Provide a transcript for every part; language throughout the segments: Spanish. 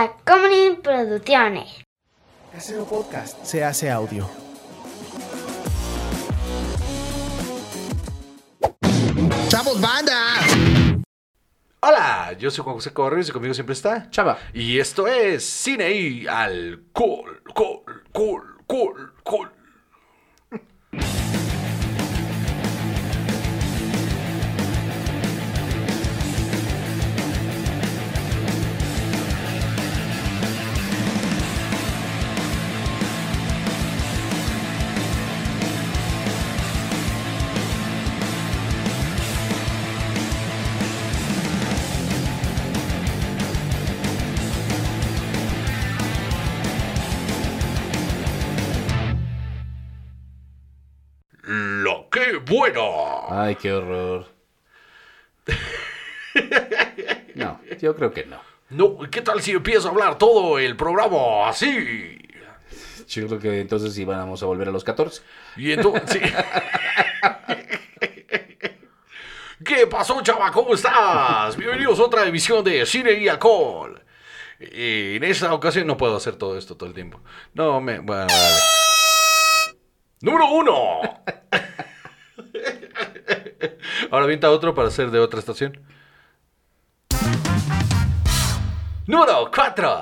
Tacomunin Producciones. Casero Podcast se hace audio. ¡Chavos, banda! Hola, yo soy Juan José Correos y conmigo siempre está Chava. Y esto es Cine y Alcohol, Col, Col, Col, Col. bueno! Ay, qué horror. No, yo creo que no. No, ¿qué tal si empiezo a hablar todo el programa así? Yo creo que entonces sí vamos a volver a los 14. Y entonces... sí. ¿Qué pasó, chava? ¿Cómo estás? Bienvenidos a otra emisión de Cine y Alcohol. Y en esta ocasión no puedo hacer todo esto todo el tiempo. No, me... Bueno, vale. Número uno. Ahora avienta otro para hacer de otra estación. Número 4.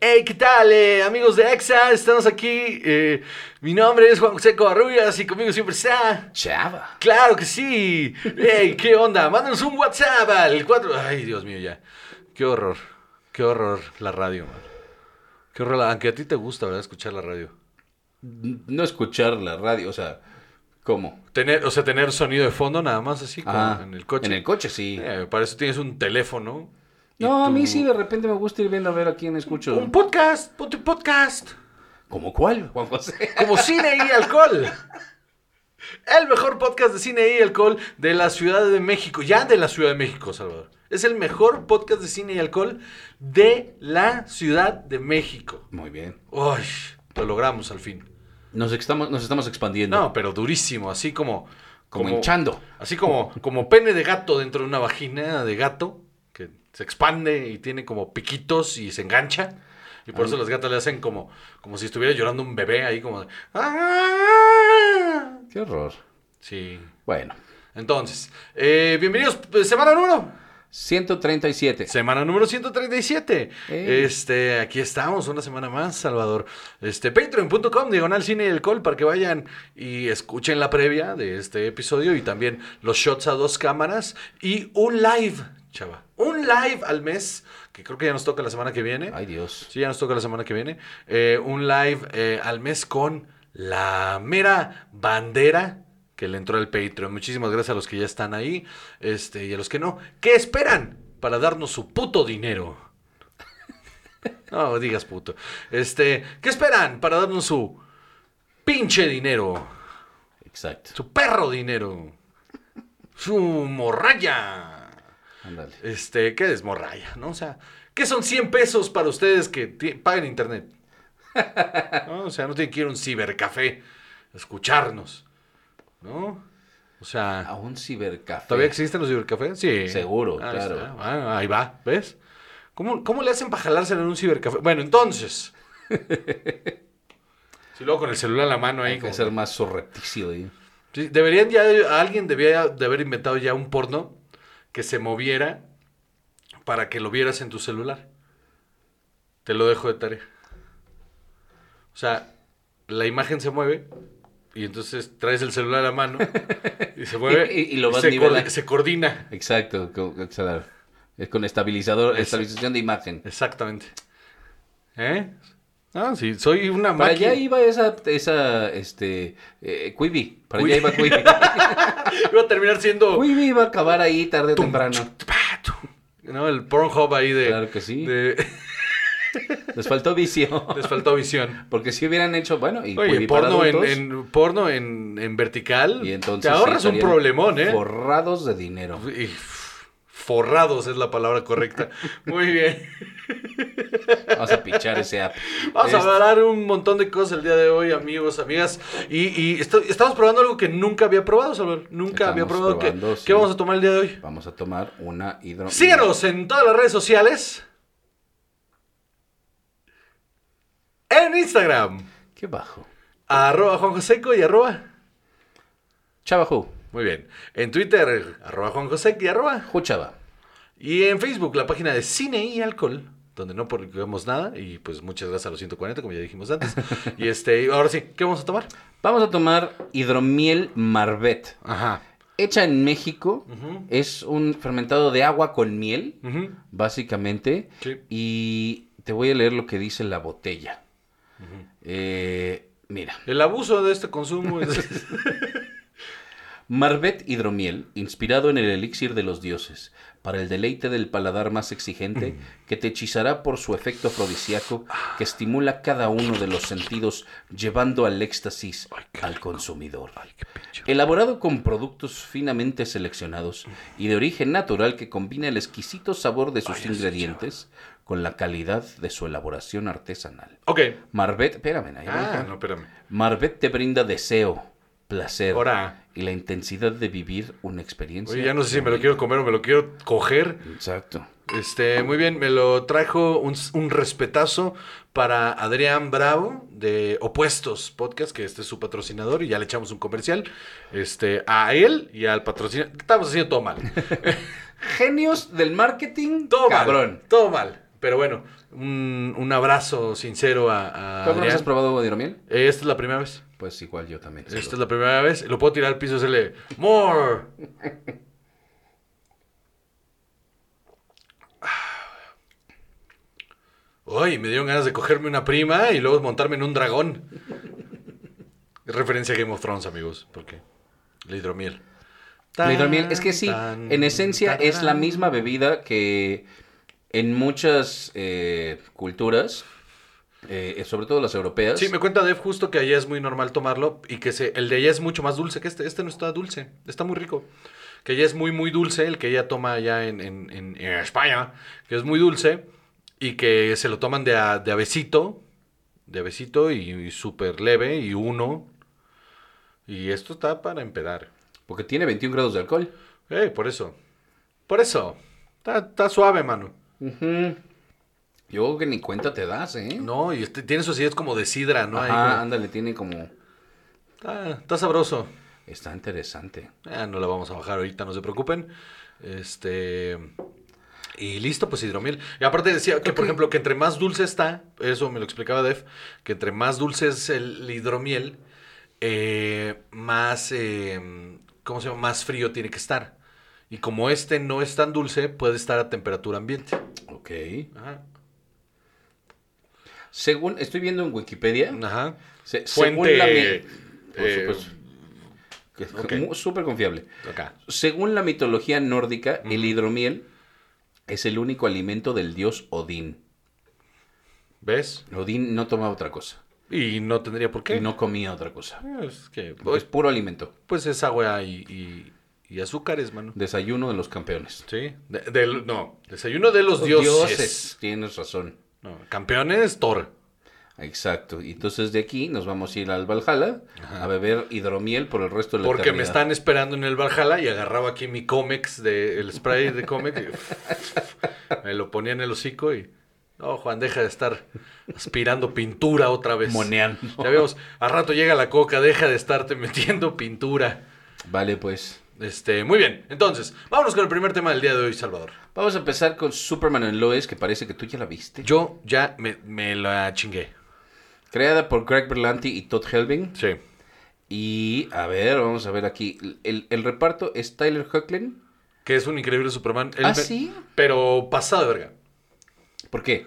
Hey, ¿qué tal, eh, amigos de EXA? Estamos aquí. eh, mi nombre es Juan José Covarrubias y conmigo siempre está. Chava. Claro que sí. Hey, ¿qué onda? Mándanos un WhatsApp al 4. Ay, Dios mío, ya. Qué horror. Qué horror la radio, man. Qué horror. la- Aunque a ti te gusta, ¿verdad? Escuchar la radio. No escuchar la radio, o sea, ¿cómo? Tener, o sea, tener sonido de fondo nada más así como Ah, en el coche. En el coche, sí. Eh, para eso tienes un teléfono. no, a mí sí de repente me gusta ir viendo a ver a quién escucho. Un podcast, ponte un podcast. ¿Cómo cuál, Juan José? Como cine y alcohol. El mejor podcast de cine y alcohol de la Ciudad de México. Ya de la Ciudad de México, Salvador. Es el mejor podcast de cine y alcohol de la Ciudad de México. Muy bien. Uy, lo logramos al fin. Nos estamos, nos estamos expandiendo. No, pero durísimo, así como... como, hinchando. Así como, como pene de gato dentro de una vagina de gato, que se expande y tiene como piquitos y se engancha. Y por eso las gatas le hacen como, como si estuviera llorando un bebé ahí como. "Ah". Qué horror. Sí. Bueno, Entonces, eh, bienvenidos, pues, semana número. 137. Semana número 137. Ey. Este, aquí estamos, una semana más, Salvador. Este, patreon.com, diagonal cine y alcohol, para que vayan y escuchen la previa de este episodio y también los shots a dos cámaras y un live, chava. Un live al mes, que creo que ya nos toca la semana que viene. Ay, Dios. Sí, ya nos toca la semana que viene. Eh, un live eh, al mes con la mera bandera que le entró al Patreon. Muchísimas gracias a los que ya están ahí este, y a los que no. ¿Qué esperan para darnos su puto dinero? No digas puto. Este, ¿qué esperan para darnos su pinche dinero? Exacto. Su perro dinero. Su morralla. Ándale. Este, ¿qué es morralla? ¿No? O sea, ¿qué son 100 pesos para ustedes que pagan internet? ¿No? O sea, no tienen que ir a un cibercafé a escucharnos. ¿No? O A sea, un cibercafé. ¿todavía existen los cibercafés? Sí. Seguro, claro. está. Ah, ahí va, ¿ves? ¿Cómo, ¿Cómo le hacen para en un cibercafé? Bueno, entonces. Si luego con el celular en la mano ahí. Hay que como ser más surrepticio ahí. Sí, deberían ya, alguien debía de haber inventado ya un porno que se moviera para que lo vieras en tu celular. Te lo dejo de tarea. O sea, la imagen se mueve y entonces traes el celular a la mano y se mueve Y- y- y lo vas se, nivelando. coordi- se coordina. Exacto. co-. Es con estabilizador, Es- estabilización de imagen. Exactamente. ¿Eh? Ah, sí, soy una Para máquina. allá iba esa, esa, este, eh, Quibi. Para Quibi. allá iba Quibi. Iba a terminar siendo... Quibi iba a acabar ahí tarde o temprano. ¿No? El Pornhub ahí de... Claro que sí. de- Les faltó vicio. les faltó visión. Porque si hubieran hecho, bueno, y Oye, porno, en, adultos, en- porno en, en vertical. y entonces te ahorras un problemón, ¿eh? Forrados de dinero. Y forrados es la palabra correcta. Muy bien. Vamos a pichar ese app. Vamos Este, a hablar un montón de cosas el día de hoy, amigos, amigas. Y, y esto- estamos probando algo que nunca había probado, Salvador. Nunca había probado. ¿Qué, probando, sí. qué vamos a tomar el día de hoy? Vamos a tomar una hidro... Síguenos en todas las redes sociales. En Instagram, Qué bajo. arroba Juan Joseco y arroba. Chava Muy bien. En Twitter, arroba Juan Joseco y arroba. Juchava. Y en Facebook, la página de Cine y Alcohol, donde no publicamos nada. Y pues muchas gracias a los 140, como ya dijimos antes. y este, ahora sí, ¿qué vamos a tomar? Vamos a tomar hidromiel Marvet. Ajá. Hecha en México. Es un fermentado de agua con miel, básicamente. Sí. Y te voy a leer lo que dice la botella. Eh, mira. El abuso de este consumo es... Marvet hidromiel, inspirado en el elixir de los dioses, para el deleite del paladar más exigente, que te hechizará por su efecto afrodisíaco, que estimula cada uno de los sentidos, llevando al éxtasis al consumidor. Elaborado con productos finamente seleccionados y de origen natural que combina el exquisito sabor de sus ingredientes con la calidad de su elaboración artesanal. ok. Marvet, espérame, ahí Ah, no, espérame. Marvet te brinda deseo, placer Ahora. y la intensidad de vivir una experiencia. Oye, ya no sé si me lo quiero comer o me lo quiero coger. Exacto. Este, muy bien, me lo trajo un, un respetazo para Adrián Bravo de Opuestos Podcast, que este es su patrocinador y ya le echamos un comercial. Este, a él y al patrocinador. Estamos haciendo todo mal. Genios del marketing, Todo cabrón. mal. Todo mal. Pero bueno, un, un abrazo sincero a, a ¿Tú Adrián. has probado hidromiel? Eh, Esta es la primera vez. Pues igual yo también. Esta es la primera vez. Lo puedo tirar al piso y hacerle more. Uy, me dieron ganas de cogerme una prima y luego montarme en un dragón. Referencia a Game of Thrones, amigos. porque La hidromiel. La hidromiel, es que sí, Tan, en esencia tan, es la misma bebida que en muchas eh, culturas, eh, sobre todo las europeas, Sí, me cuenta Dev justo que allá es muy normal tomarlo y que se, el de allá es mucho más dulce que este. Este no está dulce, está muy rico. Que allá es muy, muy dulce, el que ella toma allá en, en- en- en España, que es muy dulce y que se lo toman de a, de a besito, de a besito y, y súper leve y uno. Y esto está para empedar. porque tiene 21 grados de alcohol. Eh, por eso. Por eso. Está, está suave, mano. Yo creo que ni cuenta te das, ¿eh? No, y este, tiene su acidez como de sidra, ¿no? Ahí Ajá, como- ándale, tiene como... está, está sabroso. Está interesante. Ah, no la vamos a bajar ahorita, no se preocupen. Este. Y listo, pues hidromiel. Y aparte decía que, por ejemplo, que entre más dulce está, eso me lo explicaba Def, que entre más dulce es el hidromiel, eh, más, eh, ¿cómo se llama? Más frío tiene que estar. Y como este no es tan dulce, puede estar a temperatura ambiente. Ok. Ajá. Según, estoy viendo en Wikipedia, Ajá. se- Fuente, según la... mi- Por eh, supuesto. Que es ok. mu- Súper confiable. Acá. Según la mitología nórdica, el hidromiel es el único alimento del dios Odín. ¿Ves? Odín no tomaba otra cosa. Y no tendría por qué. Y no comía otra cosa. Es que, Porque es puro alimento. pues es agua y, y, y azúcares, mano. Desayuno de los campeones. Sí. De- del- no, desayuno de los dioses. Tienes razón. No, campeones, Thor. Exacto. Y entonces de aquí nos vamos a ir al Valhalla a beber hidromiel por el resto de la Porque me están esperando en el Valhalla y agarraba aquí mi Comex, de, el spray de Comex. y me lo ponía en el hocico y... No, Juan, deja de estar aspirando pintura otra vez. Moneando. Ya vemos, a rato llega la coca, deja de estarte metiendo pintura. Vale, pues. Este, muy bien. Entonces, vámonos con el primer tema del día de hoy, Salvador. Vamos a empezar con Superman and Lois, que parece que tú ya la viste. Yo ya me, me la chingué. Creada por Greg Berlanti y Todd Helbing. Sí. Y a ver, vamos a ver aquí. El, el reparto es Tyler Hoechlin. Que es un increíble Superman. Él ¿Ah, sí? Pero pasado de verga. ¿Por qué?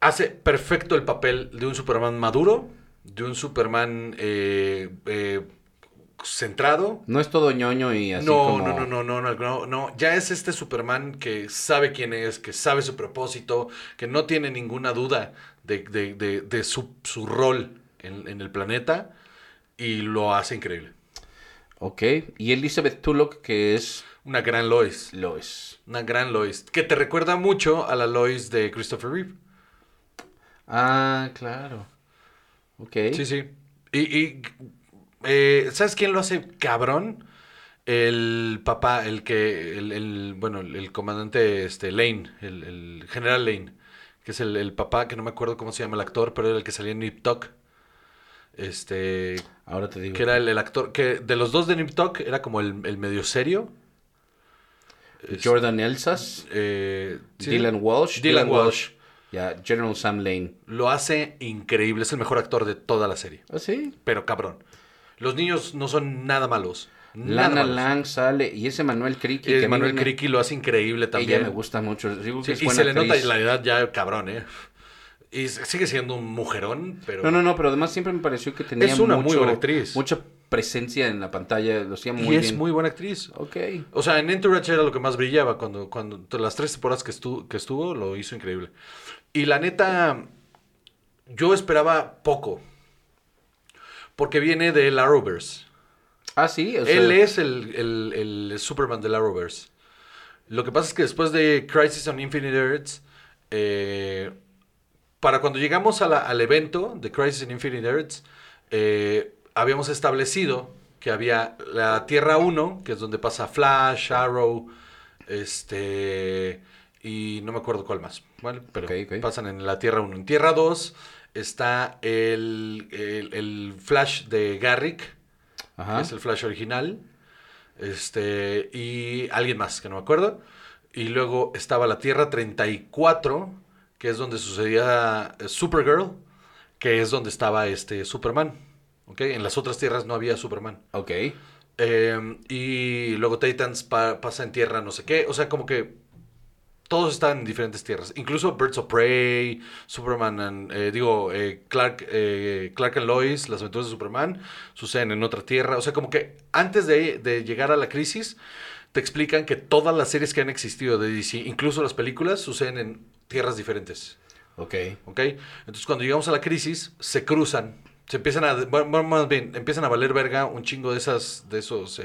Hace perfecto el papel de un Superman maduro, de un Superman eh, eh, centrado. No es todo ñoño y así No, como... no, no, no, no, no. Ya es este Superman que sabe quién es, que sabe su propósito, que no tiene ninguna duda de, de- de- de su, su rol en, en el planeta y lo hace increíble. Ok. Y Elizabeth Tulloch, que es Una gran Lois. Lois. Una gran Lois. Que te recuerda mucho a la Lois de Christopher Reeve. Ah, claro. Ok. Sí, sí. Y, y, eh, ¿sabes quién lo hace cabrón? El papá, el que, el, el- bueno, el, el comandante este, Lane, el, el general Lane, que es el, el papá, que no me acuerdo cómo se llama el actor, pero era el que salía en Nip Tuck. Este, Ahora te digo. que era el, el actor, que de los dos de Nip Tuck era como el, el medio serio. Es- Jordan Elsas, eh, ¿sí? Dylan Walsh. Dylan Walsh. Ya, General Sam Lane. Lo hace increíble, es el mejor actor de toda la serie. ¿Ah, sí? Pero cabrón. Los niños no son nada malos. Nada Lana malos. Lang sale y ese Manuel Criqui. Que mí Manuel me- Criqui lo hace increíble también. Ella me gusta mucho. Digo que Sí, es y buena se le nota la edad ya cabrón, ¿eh? Y sigue siendo un mujerón, pero... No, no, no, pero además siempre me pareció que tenía Es una muy buena actriz. mucha presencia en la pantalla, lo hacía y muy es bien. muy buena actriz. Ok. O sea, en Entourage era lo que más brillaba cuando, cuando las tres temporadas que, estu- que estuvo, lo hizo increíble. Y la neta, yo esperaba poco. Porque viene de Arrowverse. Ah, sí. o sea, Él es el, el- el Superman del Arrowverse. Lo que pasa es que después de Crisis on Infinite Earths, eh, para cuando llegamos a la- al evento de Crisis on Infinite Earths, eh, habíamos establecido que había la Tierra 1, que es donde pasa Flash, Arrow, este y no me acuerdo cuál más. Bueno, pero pasan en la Tierra 1. En Tierra 2 está el, el- el Flash de Garrick, que Ajá. es el Flash original. Este, y alguien más, que no me acuerdo. Y luego estaba la Tierra 34, que es donde sucedía eh, Supergirl, que es donde estaba este Superman. ¿Ok? En las otras tierras no había Superman. Ok. Eh, y luego Titans pa- pasa en tierra no sé qué. O sea, como que todos están en diferentes tierras. Incluso Birds of Prey, Superman, and- eh, digo, eh, Clark, eh, Clark and Lois, las aventuras de Superman, suceden en otra tierra. O sea, como que antes de, de llegar a la crisis, te explican que todas las series que han existido de DC, incluso las películas, suceden en tierras diferentes. Ok. ¿Ok? Entonces cuando llegamos a la crisis, se cruzan, se empiezan a, bueno, más bien, empiezan a valer verga un chingo de esas, de esos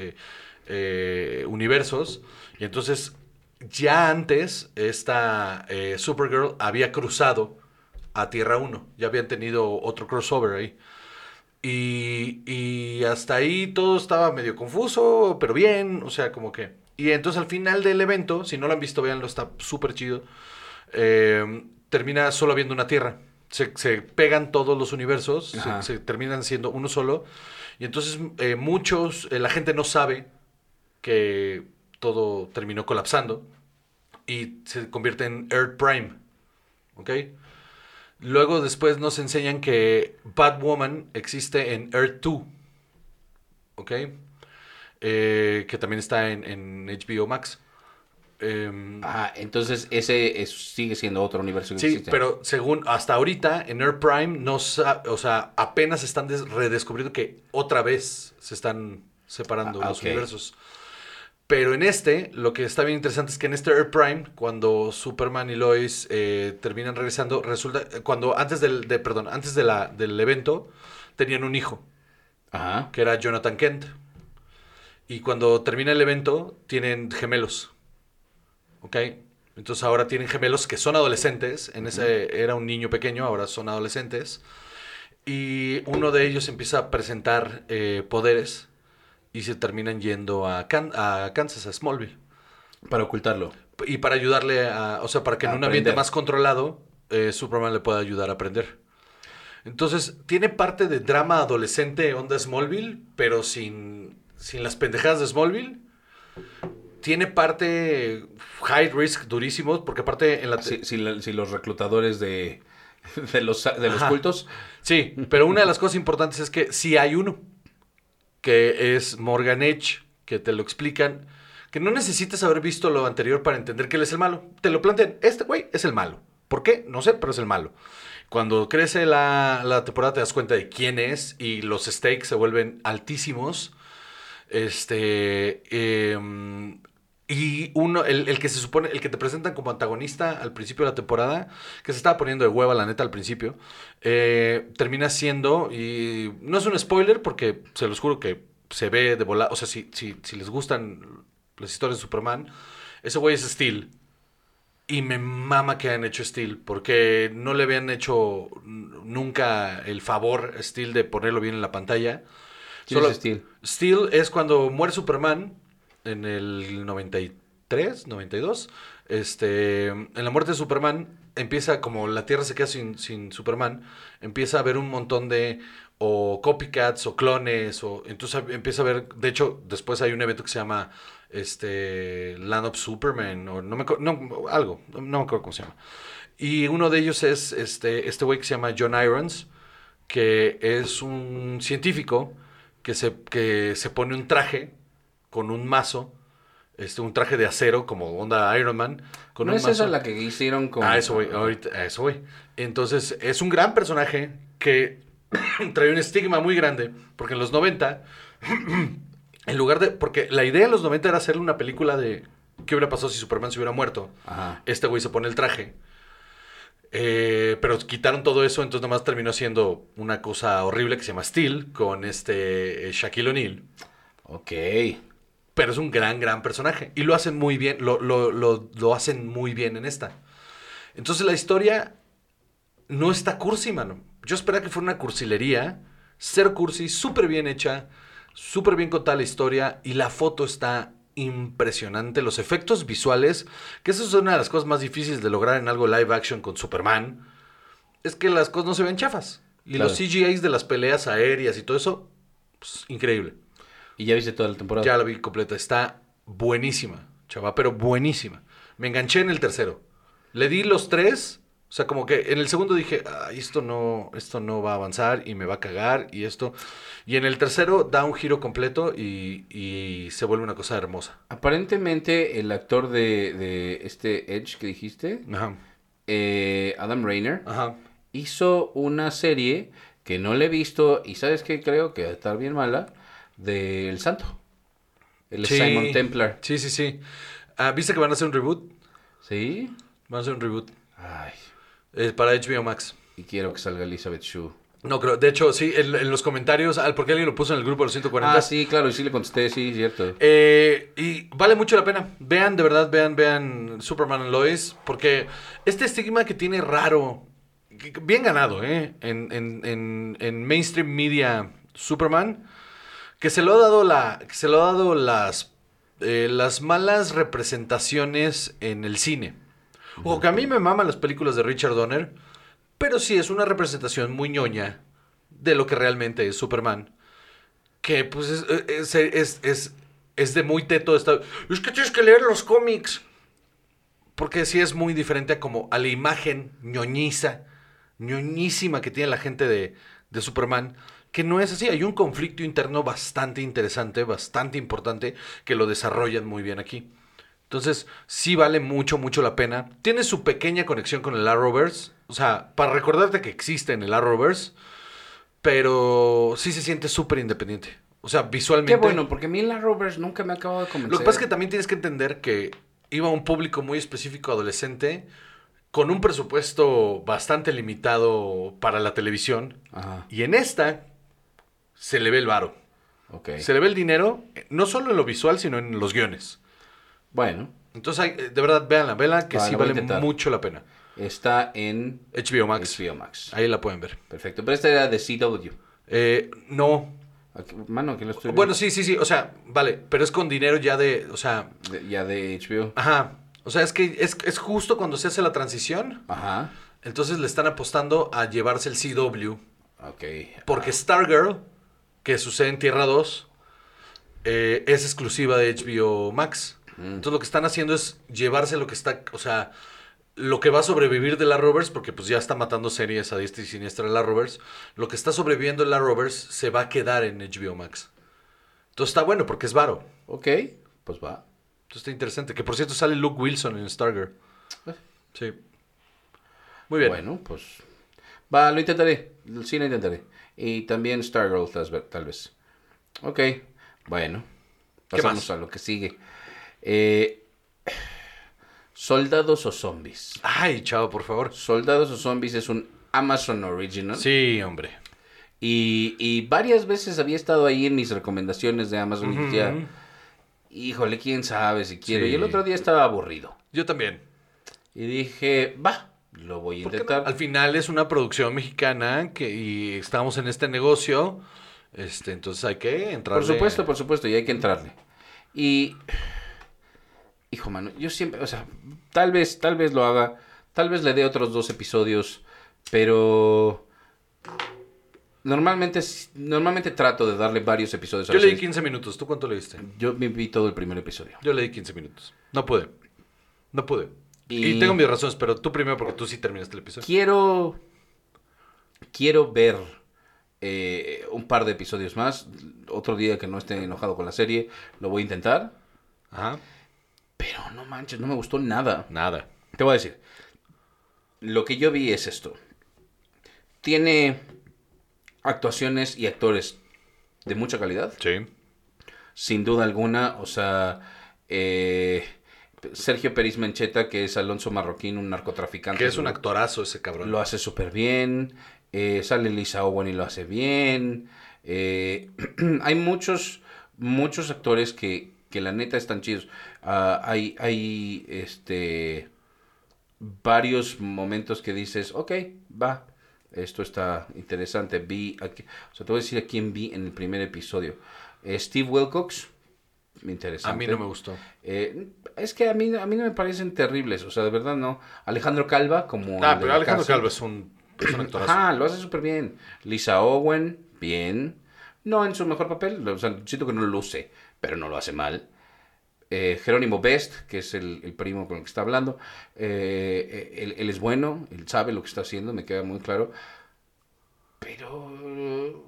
universos. Y entonces, ya antes, esta eh, Supergirl había cruzado a Tierra 1. Ya habían tenido otro crossover ahí. Y, y hasta ahí todo estaba medio confuso, pero bien, o sea, como que... Y entonces al final del evento, si no lo han visto, véanlo, está súper chido. eh, termina solo habiendo una Tierra. Se, se pegan todos los universos, se terminan siendo uno solo. Y entonces eh, muchos, eh, la gente no sabe que todo terminó colapsando y se convierte en Earth Prime. ¿Ok? Luego después nos enseñan que Batwoman existe en Earth 2. ¿Ok? Eh, que también está en, en HBO Max. Em, Ah, entonces ese es- sigue siendo otro universo que Sí, existe. pero según hasta ahorita en Earth Prime no o sea, apenas están des- redescubriendo que otra vez se están separando Ah, los ok. universos. Pero en este, lo que está bien interesante es que en este Earth Prime, cuando Superman y Lois eh, terminan regresando, resulta, cuando antes del, de, perdón, antes de la, del evento, tenían un hijo, Ajá. que era Jonathan Kent. Y cuando termina el evento, tienen gemelos. ¿Ok? Entonces ahora tienen gemelos que son adolescentes. En ese era un niño pequeño, ahora son adolescentes. Y uno de ellos empieza a presentar eh, poderes y se terminan yendo a, Can- a Kansas, a Smallville. Para ocultarlo. Y para ayudarle a, o sea, para que en un ambiente aprender. más controlado, eh, Superman le pueda ayudar a aprender. Entonces, tiene parte de drama adolescente onda Smallville, pero sin, sin las pendejadas de Smallville. Tiene parte high risk durísimos, porque aparte en la... Si, si la- si los reclutadores de, de los, de los cultos. Sí, pero una de las cosas importantes es que sí hay uno, que es Morgan Edge, que te lo explican, que no necesitas haber visto lo anterior para entender que él es el malo. Te lo plantean, este güey es el malo. ¿Por qué? No sé, pero es el malo. Cuando crece la, la temporada te das cuenta de quién es y los stakes se vuelven altísimos. Este. em, y uno, el, el que se supone, el que te presentan como antagonista al principio de la temporada, que se estaba poniendo de hueva, la neta, al principio, eh, termina siendo, y no es un spoiler porque se los juro que se ve de volar, o sea, si, si, si les gustan las historias de Superman, ese güey es Steel. Y me mama que hayan hecho Steel, porque no le habían hecho nunca el favor a Steel de ponerlo bien en la pantalla. ¿Quién es Steel? Steel es cuando muere Superman en el 93, 92, este, en la muerte de Superman, empieza como la Tierra se queda sin, sin Superman, empieza a haber un montón de o copycats o clones, o entonces empieza a ver, de hecho, después hay un evento que se llama este Land of Superman, o no me no, algo, no me acuerdo cómo se llama. Y uno de ellos es este este güey que se llama John Irons, que es un científico que se, que se pone un traje con un mazo, este, un traje de acero como onda Iron Man. Con ¿No un es esa mazo. la que hicieron con... Ah, eso voy, ahorita, a eso voy. Entonces, es un gran personaje que trae un estigma muy grande, porque en los 90, en lugar de, porque la idea en los 90 era hacerle una película de qué hubiera pasado si Superman se hubiera muerto. Ajá. Este güey se pone el traje. Eh, pero quitaron todo eso, entonces nomás terminó siendo una cosa horrible que se llama Steel con este eh, Shaquille O'Neal. Ok. Pero es un gran, gran personaje. Y lo hacen muy bien, lo, lo, lo, lo hacen muy bien en esta. Entonces la historia no está cursi, mano. Yo esperaba que fuera una cursilería. Cero cursi, súper bien hecha, súper bien contada la historia. Y la foto está impresionante. Los efectos visuales, que eso es una de las cosas más difíciles de lograr en algo live action con Superman, es que las cosas no se ven chafas. Y Claro. los CGIs de las peleas aéreas y todo eso, pues, increíble. ¿Y ya viste toda la temporada? Ya la vi completa. Está buenísima, chava, pero buenísima. Me enganché en el tercero. Le di los tres. O sea, como que en el segundo dije, "Ay, esto no, esto no va a avanzar y me va a cagar y esto. Y en el tercero da un giro completo y, y se vuelve una cosa hermosa. Aparentemente el actor de, de este Edge que dijiste, Ajá. eh, Adam Rayner, Ajá. hizo una serie que no le he visto y sabes que creo que va a estar bien mala, de El Santo. El Sí. Simon Templar. Sí, sí, sí. Ah, ¿Viste que van a hacer un reboot? ¿Sí? Van a hacer un reboot. Ay, Eh, para HBO Max. y quiero que salga Elizabeth Shue. No creo. De hecho, sí, en, en los comentarios, al porque alguien lo puso en el grupo de los 140. Ah, sí, claro, y sí le contesté, sí, cierto. Eh, y vale mucho la pena. Vean, de verdad, vean, vean Superman and Lois. Porque este estigma que tiene raro, bien ganado, ¿eh? En- en- en mainstream media Superman, que se lo ha dado la. que se lo ha dado las. eh, las malas representaciones en el cine. Ojo, que a mí me maman las películas de Richard Donner, pero sí es una representación muy ñoña de lo que realmente es Superman que pues es, es, es, es, es de muy teto esta, es que tienes que leer los cómics porque sí es muy diferente a como a la imagen ñoñiza ñoñísima que tiene la gente de, de Superman que no es así, hay un conflicto interno bastante interesante, bastante importante, que lo desarrollan muy bien aquí. Entonces, sí vale mucho, mucho la pena. Tiene su pequeña conexión con el Arrowverse. O sea, para recordarte que existe en el Arrowverse, pero sí se siente súper independiente. O sea, visualmente. Qué bueno, porque a mí la Rovers nunca me ha acabado de convencer. Lo que pasa es que también tienes que entender que iba a un público muy específico adolescente, con un presupuesto bastante limitado para la televisión. Ajá, Y en esta se le ve el varo. ok. Se le ve el dinero, no solo en lo visual, sino en los guiones. Bueno, Entonces, hay- de verdad, véanla, véanla, que sí vale mucho la pena. está en HBO Max. HBO Max. Ahí la pueden ver. Perfecto, pero esta era de CW. Eh, no. Aquí- Mano, que lo estoy Bueno, sí, sí, sí. O sea, vale, pero es con dinero ya de. O sea, De- ya de HBO. ajá. O sea, es que es, es justo cuando se hace la transición. Ajá. Entonces le están apostando a llevarse el CW. Ok. Porque Stargirl, que sucede en Tierra 2, eh, es exclusiva de HBO Max. Entonces lo que están haciendo es llevarse lo que está, o sea, lo que va a sobrevivir de la Rovers, porque pues ya está matando series a diestra y siniestra de la Rovers, lo que está sobreviviendo de la Rovers se va a quedar en HBO Max. Entonces está bueno porque es varo. Ok, pues va. Entonces está interesante. Que por cierto sale Luke Wilson en Stargirl. Eh. Sí. Muy bien. Bueno, pues. Va, lo intentaré. Sí, lo intentaré. Y también Stargirl, tal vez- tal vez. Ok, bueno. ¿Qué Pasamos más? a lo que sigue. Eh, Soldados o zombies. Ay, chavo, por favor. Soldados o zombies es un Amazon Original. Sí, hombre. Y, y varias veces había estado ahí en mis recomendaciones de Amazon y híjole, quién sabe si quiero. Sí. Y el otro día estaba aburrido. Yo también. Y dije, va, lo voy a intentar. Al final es una producción mexicana que y estamos en este negocio, este, entonces hay que entrar. Por supuesto, por supuesto, y hay que entrarle. Y, hijo, mano, yo siempre, o sea, tal vez, tal vez lo haga, tal vez le dé otros dos episodios, pero normalmente, normalmente trato de darle varios episodios Yo le di serie. 15 minutos. ¿Tú cuánto le diste? Yo me vi todo el primer episodio. Yo le di 15 minutos. No pude. No pude. Y, Y- tengo mis razones, pero tú primero porque tú sí terminaste el episodio. Quiero, quiero ver eh, un par de episodios más. Otro día que no esté enojado con la serie, lo voy a intentar. Ajá. Pero no manches, no me gustó nada. Nada. Te voy a decir. Lo que yo vi es esto. Tiene actuaciones y actores de mucha calidad. Sí. Sin duda alguna. O sea, eh, Sergio Peris Mencheta, que es Alonso Marroquín, un narcotraficante. Que es un actorazo ese cabrón. Lo hace súper bien. eh, sale Lisa Owen y lo hace bien. eh, hay muchos, muchos actores que, que la neta están chidos. Ah, hay, hay este varios momentos que dices, ok, va, esto está interesante. Vi, aquí, o sea, te voy a decir a quién vi en el primer episodio. Eh, Steve Wilcox, interesante. A mí no me gustó. Eh, es que a mí, a mí no me parecen terribles, o sea, de verdad no. Alejandro Calva, como... Ah, pero Alejandro. Calvo es un, es un actorazo. Ajá, lo hace súper bien. Lisa Owen, bien. No en su mejor papel, o sea, siento que no lo luce, pero no lo hace mal. Eh, Jerónimo Best, que es el, el primo con el que está hablando, eh, él, él es bueno, él sabe lo que está haciendo, me queda muy claro. Pero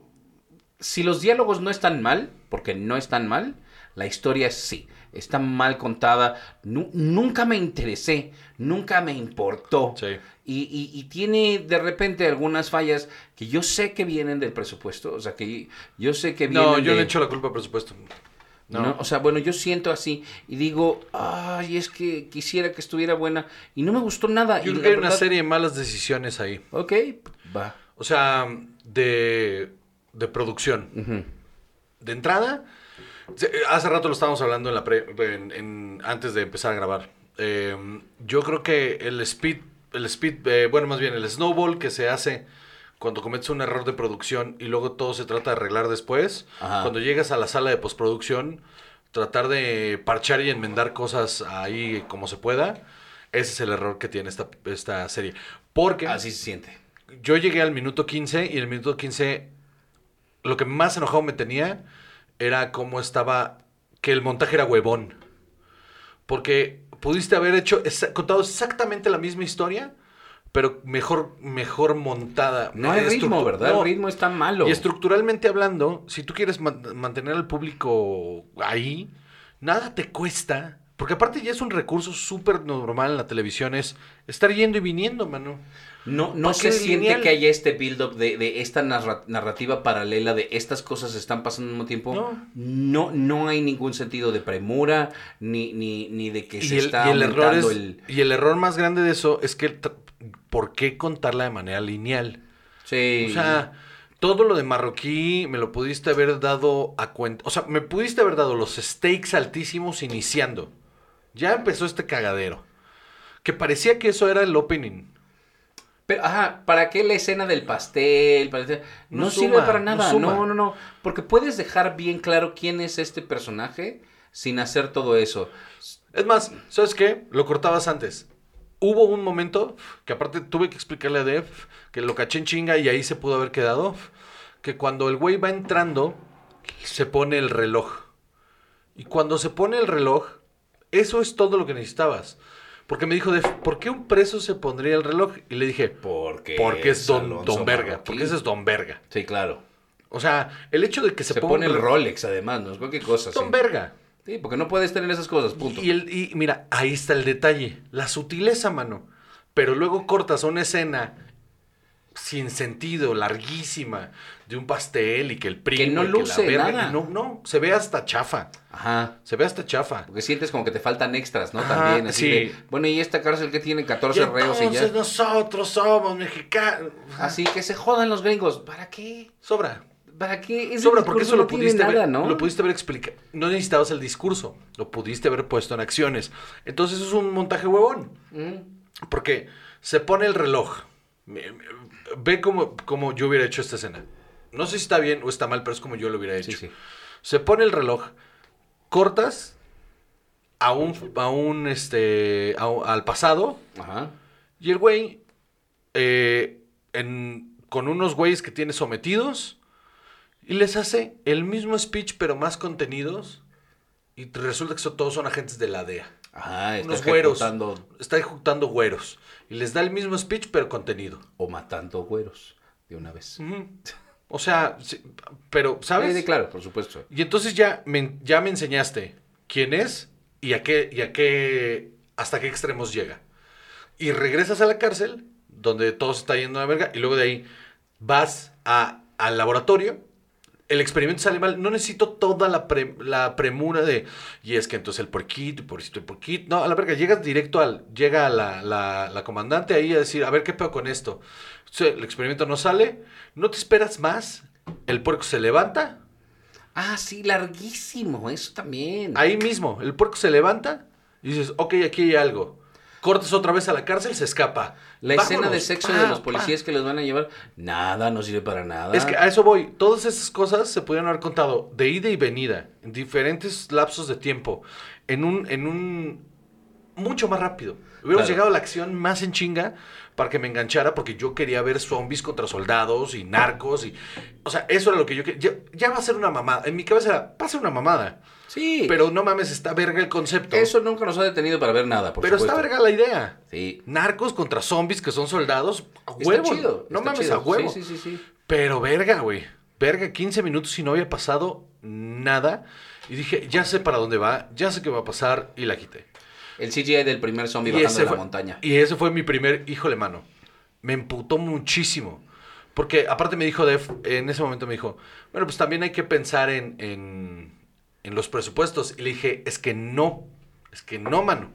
si los diálogos no están mal, porque no están mal, la historia sí, está mal contada, nu- nunca me interesé, nunca me importó. Sí. Y, y- y tiene de repente algunas fallas que yo sé que vienen del presupuesto, o sea, que yo sé que vienen No, yo de- le echo la culpa al presupuesto. No. ¿no? O sea, bueno, yo siento así y digo, ay, es que quisiera que estuviera buena y no me gustó nada. Yo y creo que hay una verdad- serie de malas decisiones ahí. Ok, va. O sea, de, de producción. Ujú. De entrada, hace rato lo estábamos hablando en la pre- en- en- antes de empezar a grabar. Eh, yo creo que el speed, el speed, eh, bueno, más bien el snowball que se hace cuando cometes un error de producción y luego todo se trata de arreglar después, Ajá. cuando llegas a la sala de postproducción, tratar de parchar y enmendar cosas ahí como se pueda, ese es el error que tiene esta, esta serie. Porque Así se siente. yo llegué al minuto 15 y el minuto 15 lo que más enojado me tenía era cómo estaba, que el montaje era huevón. Porque pudiste haber hecho, contado exactamente la misma historia, pero mejor, mejor montada. No hay ritmo, ¿verdad? no. El ritmo está malo. Y estructuralmente hablando, si tú quieres man- mantener al público ahí, nada te cuesta. Porque aparte ya es un recurso súper normal en la televisión, es estar yendo y viniendo, mano. No, no se siente lineal. que haya este build-up de, de esta narra- narrativa paralela de estas cosas están pasando al mismo tiempo. No. no, no hay ningún sentido de premura, ni, ni, ni de que se y el, está y el error aumentando es- el... y el error más grande de eso es que ¿por qué contarla de manera lineal? Sí. O sea, todo lo de marroquí me lo pudiste haber dado a cuenta. O sea, me pudiste haber dado los stakes altísimos iniciando. Ya empezó este cagadero. Que parecía que eso era el opening. Pero, ajá, ¿para qué la escena del pastel? No, No sirve suma, para no nada. suma. No, no, no, Porque puedes dejar bien claro quién es este personaje sin hacer todo eso. Es más, ¿sabes qué? Lo cortabas antes. Hubo un momento que aparte tuve que explicarle a Dev que lo caché en chinga y ahí se pudo haber quedado. Que cuando el güey va entrando, se pone el reloj. Y cuando se pone el reloj, eso es todo lo que necesitabas. Porque me dijo, ¿por qué un preso se pondría el reloj? Y le dije, Porque, porque es Don, Alonso don Verga. Marroquín. Porque ese es Don Verga. Sí, claro. O sea, el hecho de que se, Se, ponga pone el Rolex, además, ¿no? Cualquier cosa. Don sí. Verga. Sí, porque no puedes tener esas cosas, punto. Y, el, y mira, ahí está el detalle, la sutileza, mano. Pero luego cortas una escena sin sentido, larguísima, de un pastel y que el primo. Que no y la luce verga, nada. No, no, se ve hasta chafa. Ajá. Se ve hasta chafa. Porque sientes como que te faltan extras, ¿no? Ajá, También, así sí. de, bueno, y esta cárcel que tiene 14 Y reos y entonces ya. nosotros somos mexicanos. Así que se jodan los gringos. ¿Para qué? Sobra. ¿Para qué? Ese Sobra, porque eso lo no pudiste, nada, ¿no? lo pudiste haber explicado. No necesitabas el discurso, lo pudiste haber puesto en acciones. Entonces es un montaje huevón. Mm. Porque se pone el reloj. Ve como, como yo hubiera hecho esta escena. No sé si está bien o está mal, pero es como yo lo hubiera hecho. Sí, sí. Se pone el reloj, cortas a un, a un, este, a- al pasado. Ajá. Y el güey, eh, en- con unos güeyes que tiene sometidos, y les hace el mismo speech, pero más contenidos. Y resulta que son- todos son agentes de la DEA. Ajá, está Unos güeros. Está ejecutando güeros. Y les da el mismo speech, pero contenido. o matando güeros de una vez. O sea, sí, pero, ¿sabes? Sí, sí, claro, por supuesto. Y entonces ya me, ya me enseñaste quién es y a qué, y a qué, hasta qué extremos llega. Y regresas a la cárcel, donde todo se está yendo a la verga, y luego de ahí vas a, al laboratorio, el experimento sale mal, no necesito toda la, pre- la premura de, y es que entonces el porquito, y porcito, y porquito, no, a la verga, llegas directo al, llega la, la, la comandante ahí a decir, a ver qué pedo con esto. Sea, el experimento no sale, no te esperas más, el puerco se levanta, Ah, sí, larguísimo, eso también. Ahí mismo, el puerco se levanta y dices, ok, aquí hay algo. Cortas otra vez a la cárcel, se escapa. La escena de sexo pa, de los pa. policías que los van a llevar, nada, no sirve para nada. Es que a eso voy. Todas esas cosas se pudieron haber contado de ida y venida, en diferentes lapsos de tiempo, en un, en un mucho más rápido. Hubiéramos Claro. llegado a la acción más en chinga para que me enganchara porque yo quería ver zombies contra soldados y narcos y... O sea, eso era lo que yo quería. Ya, ya va a ser una mamada. En mi cabeza era, va a ser una mamada. sí, Pero no mames, está verga el concepto. eso nunca nos ha detenido para ver nada, por pero supuesto. está verga la idea. Sí. Narcos contra zombies que son soldados. A Está huevo. chido. No está mames, chido. a huevo. Sí, sí, sí, sí. Pero verga, güey. Verga, 15 minutos y no había pasado nada. Y dije, ya sé para dónde va, ya sé qué va a pasar y la quité. El CGI del primer zombie Y bajando de la fue, montaña. y ese fue mi primer, híjole, mano. Me emputó muchísimo. Porque aparte me dijo Def, en ese momento me dijo, bueno, pues también hay que pensar en, en, en los presupuestos. Y le dije, es que no, es que no, mano.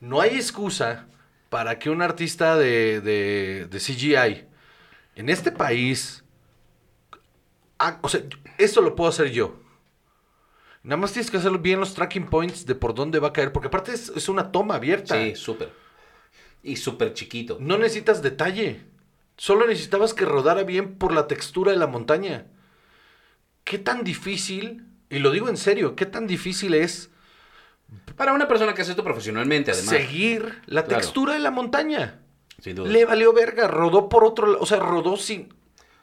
No hay excusa para que un artista de, de, de CGI en este país, ha- o sea, esto lo puedo hacer yo. Nada más tienes que hacerlo bien los tracking points de por dónde va a caer, porque aparte es, es una toma abierta. Sí, súper. Y súper chiquito. No necesitas detalle. Solo necesitabas que rodara bien por la textura de la montaña. ¿Qué tan difícil, y lo digo en serio, qué tan difícil es Para una persona que hace esto profesionalmente, además. seguir la Claro. textura de la montaña? Sin duda. Le valió verga, rodó por otro lado, o sea, rodó sin...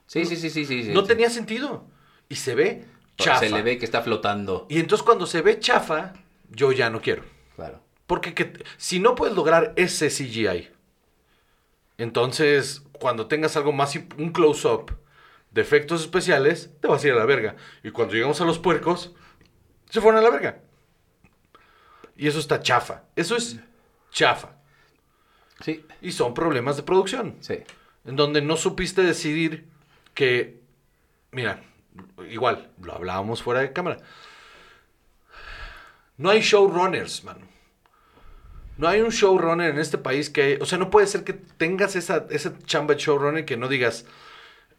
Sí, sí, sí, sí, sí. no sí. tenía sentido. Y se ve chafa. Se le ve que está flotando. Y entonces cuando se ve chafa, yo ya no quiero. Claro. Porque que- si no puedes lograr ese CGI, entonces cuando tengas algo más, un close-up de efectos especiales, te vas a ir a la verga. Y cuando llegamos a los puercos, se fueron a la verga. Y eso está chafa. Eso es chafa. Sí, Y son problemas de producción. sí. En donde no supiste decidir que, mira, igual, lo hablábamos fuera de cámara. No hay showrunners, mano. No hay un showrunner en este país que, o sea, no puede ser que tengas esa, chamba de showrunner que no digas,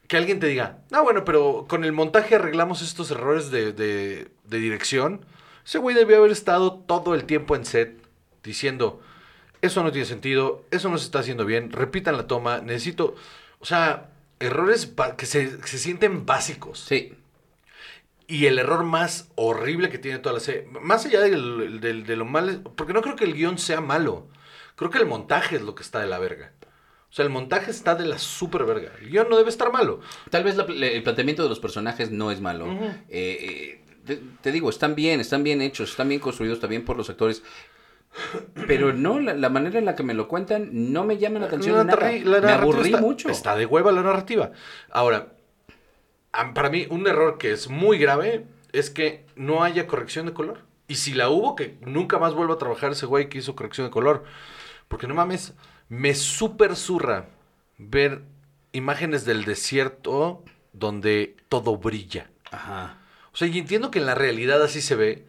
que alguien te diga, no, bueno, pero con el montaje arreglamos estos errores de, de, de dirección. Ese güey debió haber estado todo el tiempo en set diciendo, eso no tiene sentido, eso no se está haciendo bien, repitan la toma, necesito, o sea, errores que se, que se sienten básicos. Sí. Y el error más horrible que tiene toda la serie, más allá del, del- de lo mal, porque no creo que el guion sea malo, creo que el montaje es lo que está de la verga. O sea, el montaje está de la super verga. El guion no debe estar malo. Tal vez la- el planteamiento de los personajes no es malo. Eh, eh, te, te digo, están bien, están bien hechos, están bien construidos, bien por los actores. Pero no, la, la manera en la que me lo cuentan no me llama la atención. La nada. narri- la me aburrí está, mucho. Está de hueva la narrativa. Ahora, para mí, un error que es muy grave es que no haya corrección de color. Y si la hubo, que nunca más vuelva a trabajar ese güey que hizo corrección de color. Porque no mames, me super zurra ver imágenes del desierto donde todo brilla. Ajá. O sea, y entiendo que en la realidad así se ve,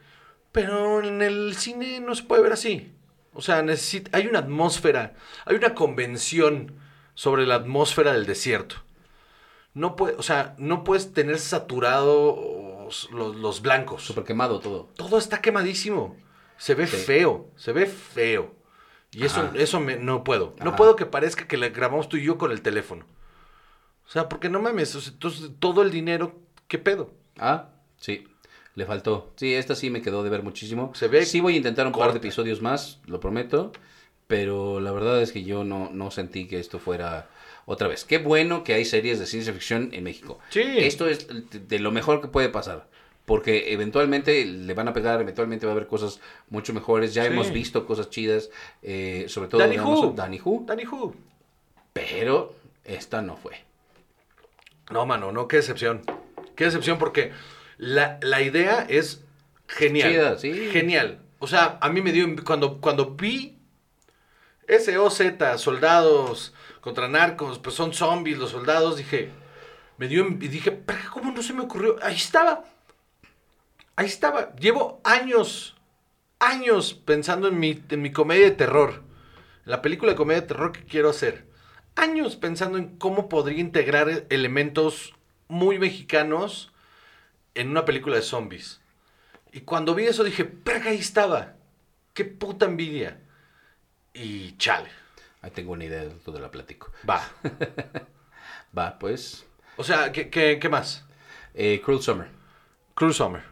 pero en el cine no se puede ver así. O sea, necesita, hay una atmósfera, hay una convención sobre la atmósfera del desierto. No puede, o sea, no puedes tener saturado los, los blancos. Súper quemado todo. Todo está quemadísimo. Se ve Sí. feo, se ve feo. Y eso, Ajá. eso me- no puedo. No puedo que parezca que le grabamos tú y yo con el teléfono. O sea, porque no mames, entonces todo el dinero, ¿qué pedo? Ah, sí. Le faltó. Sí, esta sí me quedó de ver muchísimo. Se ve Sí voy a intentar un par de corta. episodios más, lo prometo. Pero la verdad es que yo no, no sentí que esto fuera otra vez. Qué bueno que hay series de ciencia ficción en México. Sí. Esto es de lo mejor que puede pasar. Porque eventualmente le van a pegar, eventualmente va a haber cosas mucho mejores. Ya Sí. hemos visto cosas chidas, eh, sobre todo Danny Who. Danny Who. Danny Who. Pero esta no fue. No, mano, no, qué decepción. Qué decepción porque la, la idea es genial. Chida, sí. Genial. O sea, a mí me dio, cuando, cuando vi SOZ, soldados contra narcos, pues son zombies los soldados, dije, me dio, y dije, "Pero, ¿cómo no se me ocurrió? Ahí estaba. Ahí estaba. Llevo años, años pensando en mi, en mi comedia de terror. La película de comedia de terror que quiero hacer. Años pensando en cómo podría integrar elementos muy mexicanos en una película de zombies. Y cuando vi eso dije, perga, ahí estaba. Qué puta envidia. Y chale. Ahí tengo una idea, tú te la platico. Va. Va, pues. O sea, ¿qué, qué, qué más? Eh, Cruel Summer. Cruel Summer.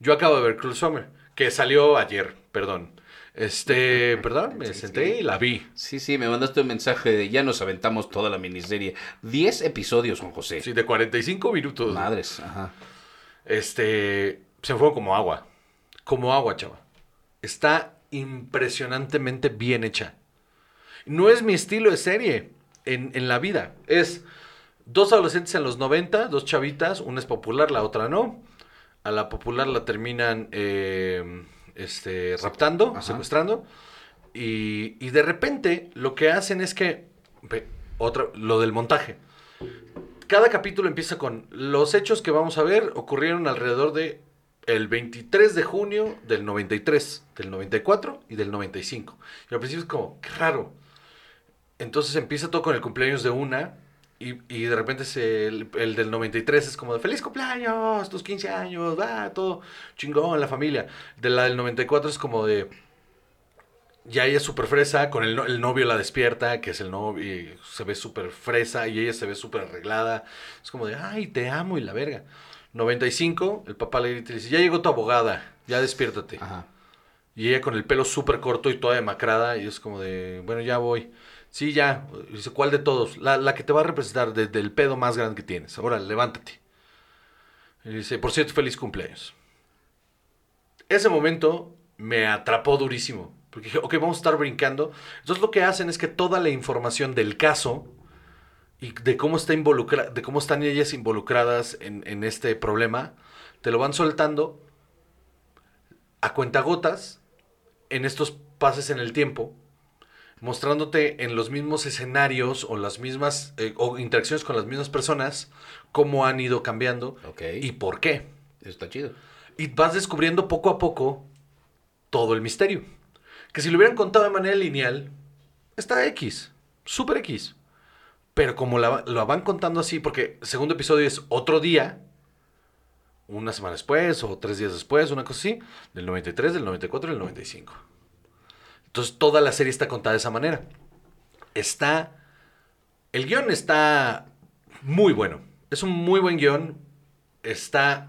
Yo acabo de ver Cruel Summer, que salió ayer, perdón. Este, perdón, me senté y la vi. Sí, sí, me mandaste un mensaje de ya nos aventamos toda la miniserie. 10 episodios, Juan José. Sí, de 45 minutos. Madres, ajá. Este, se fue como agua. Como agua, chava. Está impresionantemente bien hecha. No es mi estilo de serie en, en la vida. Es dos adolescentes en los 90, dos chavitas, una es popular, la otra no. A la popular la terminan eh, este, raptando, Ajá. secuestrando. Y, y de repente lo que hacen es que... Otra, lo del montaje. Cada capítulo empieza con los hechos que vamos a ver ocurrieron alrededor de el 23 de junio del 93, del 94 y del 95. Y al principio es como, qué raro. Entonces empieza todo con el cumpleaños de una y, y de repente se- el, el del 93 es como de feliz cumpleaños, tus 15 años, va, todo chingón, la familia. De la del 94 es como de, ya ella es súper fresa, con el, no- el novio la despierta, que es el novio, y se ve súper fresa y ella se ve súper arreglada. Es como de, ay, te amo y la verga. 95, el papá le grita y dice, ya llegó tu abogada, ya despiértate. Ajá. Y ella con el pelo súper corto y toda demacrada, y es como de, bueno, ya voy. Sí, ya. Y Dice, ¿cuál de todos? La, la que te va a representar desde el pedo más grande que tienes. Ahora, levántate. Y dice, por cierto, feliz cumpleaños. Ese momento me atrapó durísimo. Porque dije, ok, vamos a estar brincando. Entonces lo que hacen es que toda la información del caso y de cómo, está involucra de cómo están ellas involucradas en, en este problema, te lo van soltando a cuentagotas en estos pases en el tiempo, mostrándote en los mismos escenarios o las mismas eh, o interacciones con las mismas personas cómo han ido cambiando Ok. y por qué. Eso está chido. Y vas descubriendo poco a poco todo el misterio. Que si lo hubieran contado de manera lineal, está X, super X. Pero como lo van contando así, porque el segundo episodio es otro día, una semana después o tres días después, una cosa así, del 93, del 94 y del 95. Entonces toda la serie está contada de esa manera. Está... El guion está muy bueno. Es un muy buen guion. Está...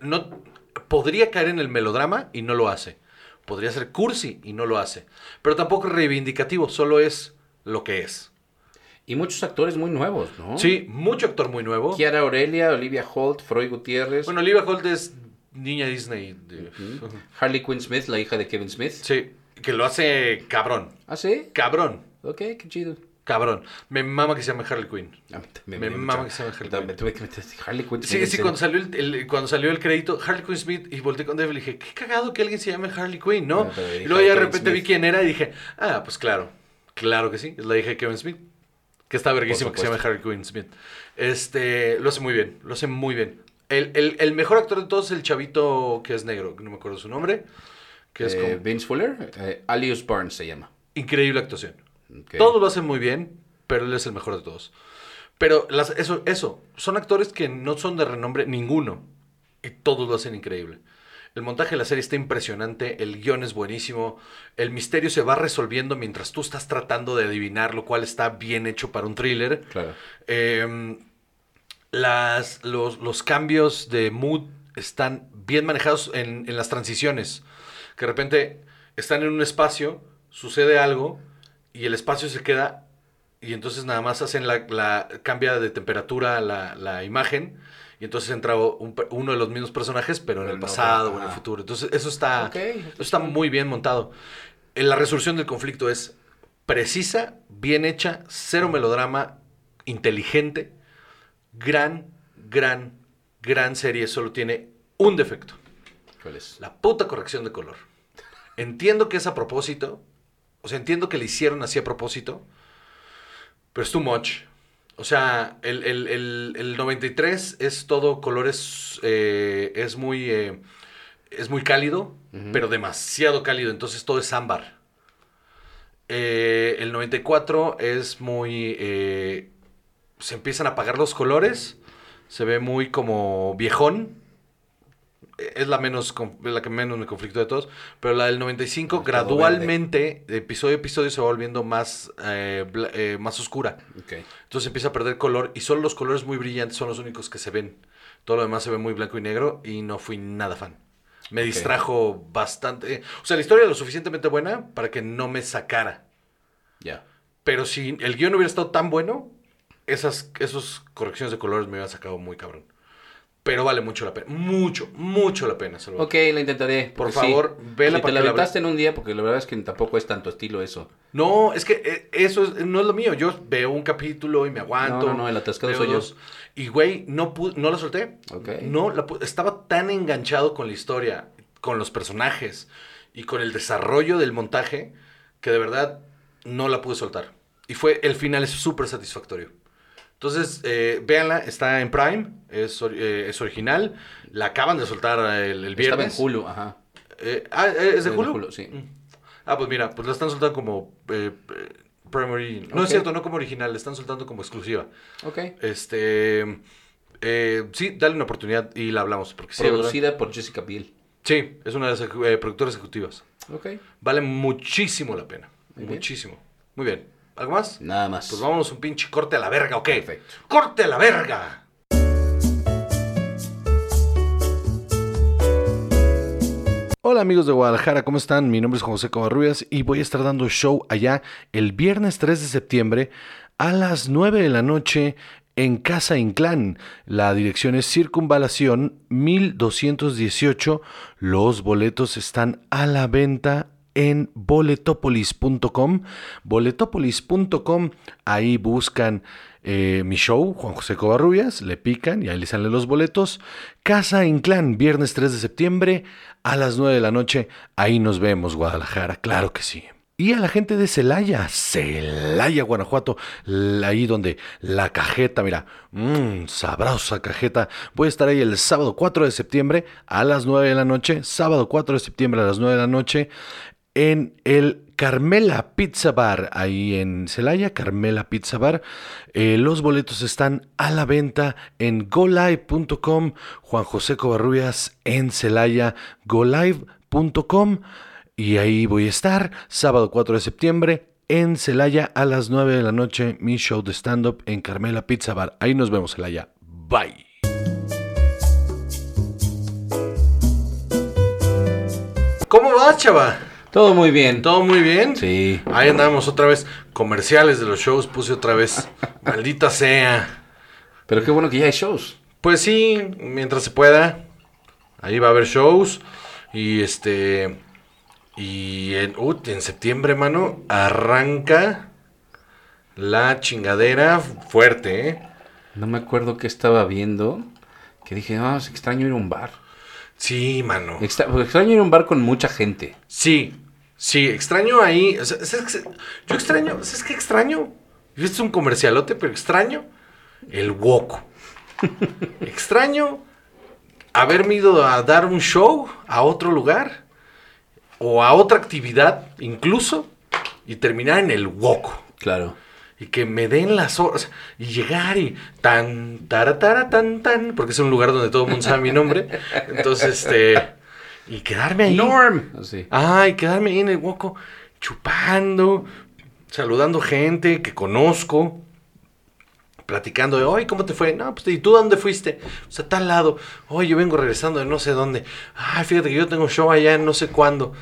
No, podría caer en el melodrama y no lo hace. Podría ser cursi y no lo hace. Pero tampoco es reivindicativo, solo es lo que es. Y muchos actores muy nuevos, ¿no? Sí, mucho actor muy nuevo. Kiara Aurelia, Olivia Holt, Freud Gutiérrez, Bueno, Olivia Holt es niña Disney. Harley Quinn Smith, la hija de Kevin Smith. Sí, que lo hace cabrón. ¿Ah, sí? Cabrón. Ok, qué chido. Cabrón. Me mama que se llame Harley Quinn. Me mama que se llame Harley Quinn. tuve que meter Harley Quinn. Sí, ¿en sí, cuando salió el, el- cuando salió el crédito, Harley Quinn Smith, y volteé con Dave y dije, qué cagado que alguien se llame Harley Quinn, ¿no? Y luego ya de repente vi quién era y dije, ah, pues claro, claro que sí, es la hija de Kevin Smith. Que está verguísimo que se llame. Harley Quinn Smith. Este, lo hace muy bien, lo hace muy bien. El, el- el mejor actor de todos es el chavito que es negro, no me acuerdo su nombre, que es Eh, como Vince Fuller, eh, Alius Barnes se llama. increíble actuación. Todos lo hacen muy bien, pero él es el mejor de todos. Pero las- eso, eso, son actores que no son de renombre ninguno. Y todos lo hacen increíble. El montaje de la serie está impresionante, el guion es buenísimo, el misterio se va resolviendo mientras tú estás tratando de adivinar, lo cual está bien hecho para un thriller. Claro. Eh, las, los, los cambios de mood están bien manejados en, en las transiciones. Que de repente están en un espacio, sucede algo y el espacio se queda y entonces nada más hacen la, la cambia de temperatura la, la imagen y entonces entra un uno de los mismos personajes pero en Pero el no, pasado o en el futuro. Entonces eso está, Ok, eso está muy bien montado. En la resolución del conflicto es precisa, bien hecha, cero melodrama, inteligente, gran, gran, gran serie. Solo tiene un defecto. ¿Cuál es? La puta corrección de color. Entiendo que es a propósito. O sea, entiendo que le hicieron así a propósito. Pero es too much. O sea, el, el- el- el 93 es todo colores. eh, es muy. eh, es muy cálido, pero demasiado cálido. Entonces todo es ámbar. Eh, el 94 es muy. eh, se empiezan a apagar los colores. Se ve muy como viejón es la menos la que menos me conflictó de todos, pero la del 95 todo gradualmente, de episodio a episodio se va volviendo más eh, eh, más oscura. Entonces empieza a perder color y solo los colores muy brillantes son los únicos que se ven. Todo lo demás se ve muy blanco y negro y no fui nada fan. Me distrajo bastante. O sea, la historia es lo suficientemente buena para que no me sacara. Ya. Pero si el guion hubiera estado tan bueno, esas esos correcciones de colores me hubieran sacado muy cabrón. Pero vale mucho la pena. Mucho, mucho la pena. Salvador. Ok, la intentaré. Por favor, vela Si para te la aventaste en un día, porque la verdad es que tampoco es tanto estilo eso. No, es que eh, eso es- no es lo mío. Yo veo un capítulo y me aguanto. No, no, no, el atascado soy yo. dos, Y, güey, no, pu- no la solté. No, la estaba tan enganchado con la historia, con los personajes y con el desarrollo del montaje que de verdad no la pude soltar. Y fue, el final es súper satisfactorio. Entonces, eh, véanla, está en Prime, es, eh, es original. La acaban de soltar el, el viernes. Estaba en Hulu, ajá. Eh, ah, ¿es de Es de Hulu? Hulu, sí. Mm. Ah, pues mira, pues la están soltando como eh, eh, Primary. No es cierto, no como original, la están soltando como exclusiva. Ok. Este. eh, sí, dale una oportunidad y la hablamos. Porque sí, Producida por Jessica Biel. sí, es una de las eh, productoras ejecutivas. Ok. Vale muchísimo la pena. Muy bien. muchísimo. Muy bien. ¿Algo más? Nada más. Pues vámonos un pinche corte a la verga, ¿ok? Perfecto. ¡Corte a la verga! Hola amigos de Guadalajara, ¿cómo están? Mi nombre es José Covarrubias y voy a estar dando show allá el viernes 3 de septiembre a las 9 de la noche en Casa Inclán. La dirección es Circunvalación 1218. Los boletos están a la venta en boletopolis.com. Boletopolis.com, ahí buscan eh, mi show, Juan José Covarrubias, le pican y ahí les salen los boletos. Casa Inclán, viernes 3 de septiembre a las 9 de la noche. Ahí nos vemos, Guadalajara, claro que sí. Y a la gente de Celaya, Celaya, Guanajuato, ahí donde la cajeta, mira, mmm, sabrosa cajeta. Voy a estar ahí el sábado 4 de septiembre a las 9 de la noche, sábado 4 de septiembre a las 9 de la noche, en el Carmela Pizza Bar, ahí en Celaya, Carmela Pizza Bar. Eh, los boletos están a la venta en golive.com. Juan José Covarrubias en Celaya, golive.com. Y ahí voy a estar, sábado 4 de septiembre, en Celaya a las 9 de la noche, mi show de stand-up en Carmela Pizza Bar. Ahí nos vemos, Celaya. Bye. ¿Cómo vas, chava? Todo muy bien. ¿Todo muy bien? Sí. Ahí andamos otra vez. Comerciales de los shows puse otra vez. Maldita sea. Pero qué bueno que ya hay shows. Pues sí, mientras se pueda. Ahí va a haber shows. Y este. Y en, en septiembre, mano, arranca la chingadera fuerte, ¿eh? No me acuerdo qué estaba viendo. Que dije, no, es extraño ir a un bar. Sí, mano. Extra- extraño ir a un bar con mucha gente. Sí, sí, extraño ahí. yo extraño, ¿sabes qué extraño? Es un comercialote, pero extraño el woco. extraño haberme ido a dar un show a otro lugar o a otra actividad, incluso, y terminar en el woco. Claro. Y que me den las horas. Y llegar y tan, taratara, tan, tan. Porque es un lugar donde todo el mundo sabe mi nombre. Entonces, este. Y quedarme ahí. Norm. Así. Ay, quedarme ahí en el hueco, chupando, saludando gente que conozco, platicando de, oye, ¿cómo te fue? No, pues, ¿y tú dónde fuiste? O sea, tal lado. Oye, yo vengo regresando de no sé dónde. Ay, fíjate que yo tengo un show allá en no sé cuándo.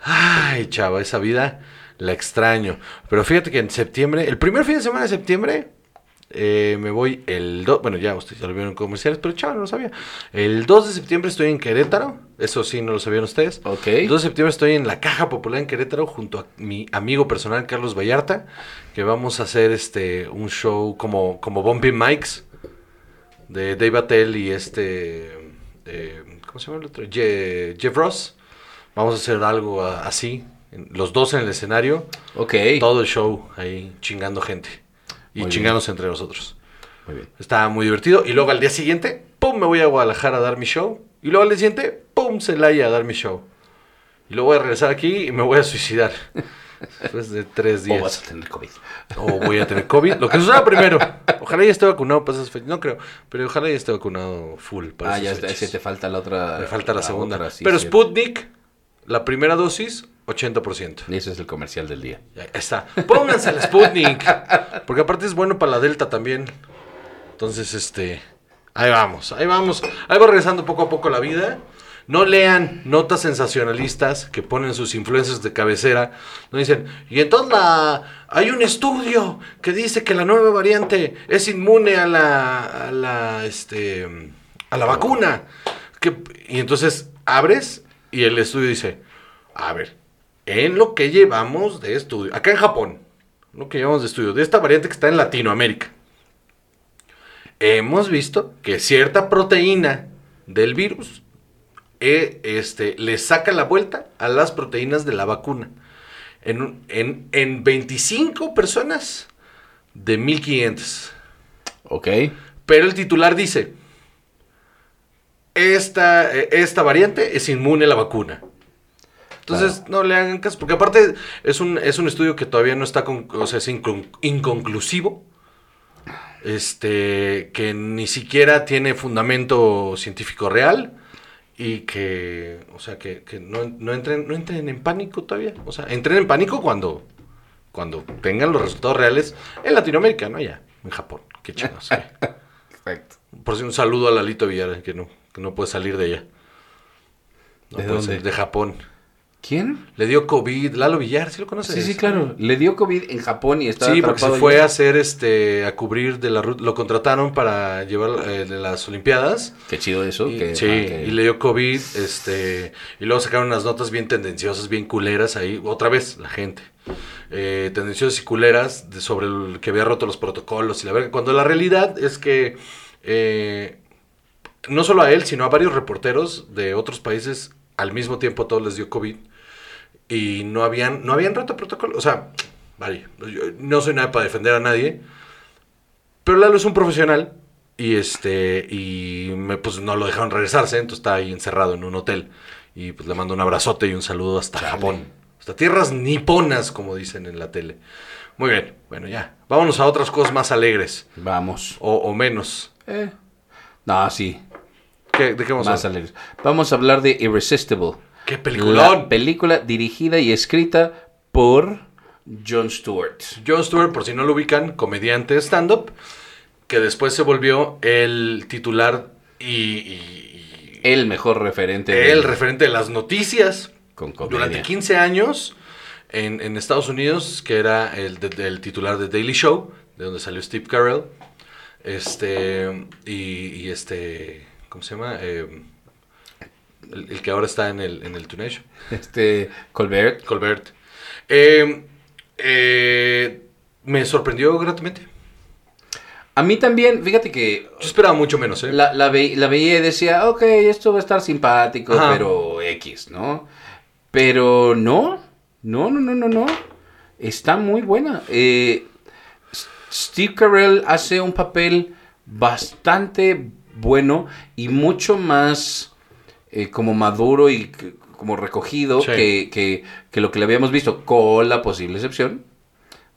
Ay, chava, esa vida la extraño. Pero fíjate que en septiembre, el primer fin de semana de septiembre, eh, me voy el 2, bueno, ya ustedes ya lo vieron en comerciales, pero chaval, no lo sabía. El 2 de septiembre estoy en Querétaro, eso sí, no lo sabían ustedes. Ok. El 2 de septiembre estoy en la Caja Popular en Querétaro junto a mi amigo personal Carlos Vallarta, que vamos a hacer este un show como, como Bumpy Mikes de Dave Attell y este, eh, ¿cómo se llama el otro? Je- Jeff Ross. Vamos a hacer algo a- así, los dos en el escenario, Ok. todo el show ahí chingando gente y Muy bien. entre nosotros. Muy bien. Está muy divertido. Y luego al día siguiente, pum, me voy a Guadalajara a dar mi show. Y luego al día siguiente, pum, Celaya a dar mi show. Y luego voy a regresar aquí y me voy a suicidar. Después de tres O días. vas a tener COVID. O voy a tener COVID. Lo que suceda primero. Ojalá ya esté vacunado para esas fechas. No creo. Pero ojalá ya esté vacunado full para Ah, ya esas fechas. ese te falta la otra. Me falta la, segunda. otra, sí, pero. Sputnik, la primera dosis, 80%. Ese es el comercial del día. Ya está. Pónganse el Sputnik. Porque aparte es bueno para la Delta también. Entonces, este. Ahí vamos, ahí vamos. Ahí va regresando poco a poco la vida. No lean notas sensacionalistas que ponen sus influencers de cabecera. No dicen, y entonces la, hay un estudio que dice que la nueva variante es inmune a la, a la, este, a la vacuna. Que, y entonces abres y el estudio dice, a ver, en lo que llevamos de estudio, acá en Japón, lo que llevamos de estudio, de esta variante que está en Latinoamérica, hemos visto que cierta proteína del virus eh, este, le saca la vuelta a las proteínas de la vacuna. En, en, en 25 personas de 1500. Ok. Pero el titular dice, esta, eh, esta variante es inmune a la vacuna. Entonces, no le hagan caso, porque aparte es un, es un estudio que todavía no está, con, o sea, es incon- inconclusivo, este, que ni siquiera tiene fundamento científico real y que, o sea, que, que no, no entren, no entren en pánico todavía. O sea, entren en pánico cuando, cuando tengan los resultados reales en Latinoamérica, no ya, en Japón. Qué chingos. ¿eh? Perfecto. Por si un saludo a Lalito Villar, que no, que no puede salir de ella. No ¿De puede dónde? salir, de Japón. ¿Quién? Le dio COVID, Lalo Villar, ¿sí lo conoces? Sí, sí, claro. Le dio COVID en Japón y estaba Sí, porque se fue allá. a hacer este a cubrir de la ruta, lo contrataron para llevar eh, de las Olimpiadas. Qué chido eso. Y, que- sí, ah, que- y le dio COVID, este, y luego sacaron unas notas bien tendenciosas, bien culeras ahí, otra vez, la gente. Eh, tendenciosas y culeras de- sobre el que había roto los protocolos y la verga, cuando la realidad es que eh, no solo a él, sino a varios reporteros de otros países al mismo tiempo a todos les dio COVID y no habían, no habían roto protocolo. O sea, vale, yo no soy nada para defender a nadie, pero Lalo es un profesional y este y me, pues no lo dejaron regresarse, entonces está ahí encerrado en un hotel y pues le mando un abrazote y un saludo hasta Japón, hasta tierras niponas como dicen en la tele. Muy bien, bueno ya, vámonos a otras cosas más alegres Vamos. o, o menos. Eh. No, sí. ¿Qué- ¿De qué vamos a Más hablar? alegres. Vamos a hablar de Irresistible. ¡Qué La peliculón! película dirigida y escrita por Jon Stewart. Jon Stewart, por si no lo ubican, comediante stand-up, que después se volvió el titular y, y- y El mejor referente. el referente de las noticias Con comedia. durante 15 años en, en Estados Unidos, que era el, titular de Daily Show, de donde salió Steve Carell. Este, y, y este, ¿cómo se llama? Eh, el, el que ahora está en el, en el. Este, Colbert. Colbert. Eh, eh, me sorprendió gratamente. A mí también, fíjate que Yo esperaba mucho menos, ¿eh? la, la, ve- la veía y decía, ok, esto va a estar simpático, Ajá. pero X, ¿no? Pero no, no, no, no, no, no. Está muy buena. Eh, Steve Carell hace un papel bastante bueno y mucho más eh, como maduro y como recogido Sí. que, que- que lo que le habíamos visto, con la posible excepción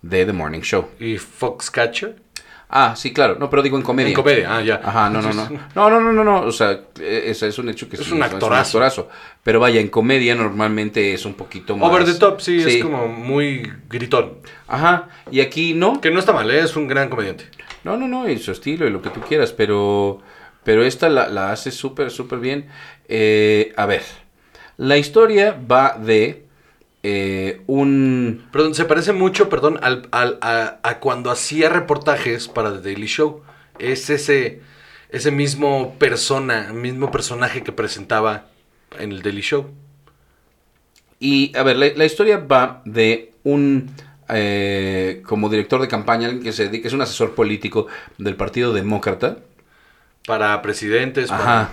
de The Morning Show. Y Foxcatcher. Ah, sí, claro. No, pero digo en comedia. En comedia, ah, ya. Ajá, no, no, no. No, no, no, no, no. O sea, eh, ese es un hecho que Es sí, un actorazo. Pero vaya, en comedia normalmente es un poquito más. Over the top, sí, es como muy gritón. Ajá. Y aquí no. Que no está mal, ¿eh? es un gran comediante. No, no, no, y su estilo y lo que tú quieras, pero, pero esta la, la hace súper, súper bien. Eh, a ver, la historia va de eh, un... Perdón, se parece mucho, perdón, al, al- a, a cuando hacía reportajes para The Daily Show. Es ese, ese mismo persona, mismo personaje que presentaba en el Daily Show. Y, a ver, la, la historia va de un... eh, como director de campaña, alguien que se dedica, es un asesor político del Partido Demócrata, Para presidentes, para... Ajá.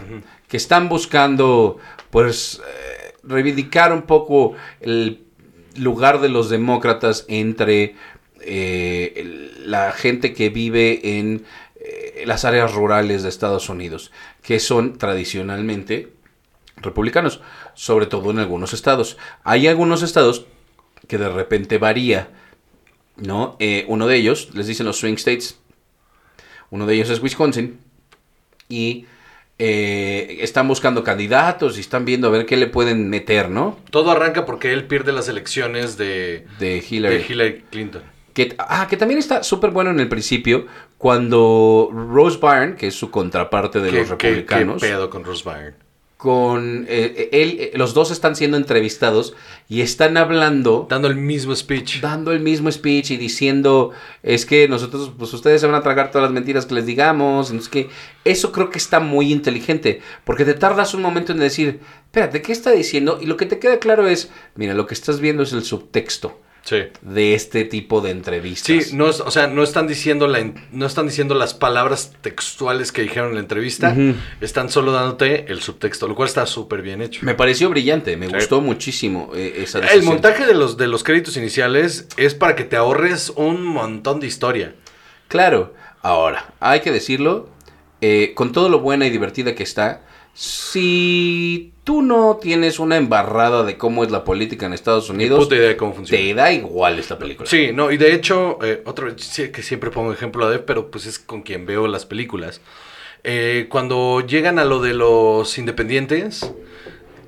Que están buscando, pues, eh, reivindicar un poco el lugar de los demócratas entre eh, el- la gente que vive en eh, las áreas rurales de Estados Unidos, que son tradicionalmente republicanos, sobre todo en algunos estados. Hay algunos estados que de repente varía, ¿no? Eh, uno de ellos, les dicen los swing states, uno de ellos es Wisconsin, y eh, están buscando candidatos y están viendo a ver qué le pueden meter, ¿no? Todo arranca porque él pierde las elecciones de, De Hillary. de Hillary Clinton. Que, ah, que también está súper bueno en el principio, cuando Rose Byrne, que es su contraparte de ¿Qué- los qué- qué republicanos, pedo con Ross Byrne? Con eh, él, eh, los dos están siendo entrevistados y están hablando Dando el mismo speech. dando el mismo speech y diciendo es que nosotros, pues ustedes se van a tragar todas las mentiras que les digamos, es que eso creo que está muy inteligente, porque te tardas un momento en decir, espérate, ¿qué está diciendo? Y lo que te queda claro es, mira, lo que estás viendo es el subtexto Sí. de este tipo de entrevistas. Sí, no, es- o sea, no están diciendo la, no están diciendo las palabras textuales que dijeron en la entrevista, están solo dándote el subtexto, lo cual está súper bien hecho. Me pareció brillante, me Sí. gustó muchísimo eh, esa El decisión. montaje de los, de los créditos iniciales es para que te ahorres un montón de historia. Claro, ahora, hay que decirlo, eh, con todo lo buena y divertida que está, si tú no tienes una embarrada de cómo es la política en Estados Ni Unidos, puta idea de cómo funciona. te da igual esta película. Sí, no, y de hecho, eh, otra vez, sí, que siempre pongo ejemplo de, pero pues es con quien veo las películas. Eh, cuando llegan a lo de los independientes,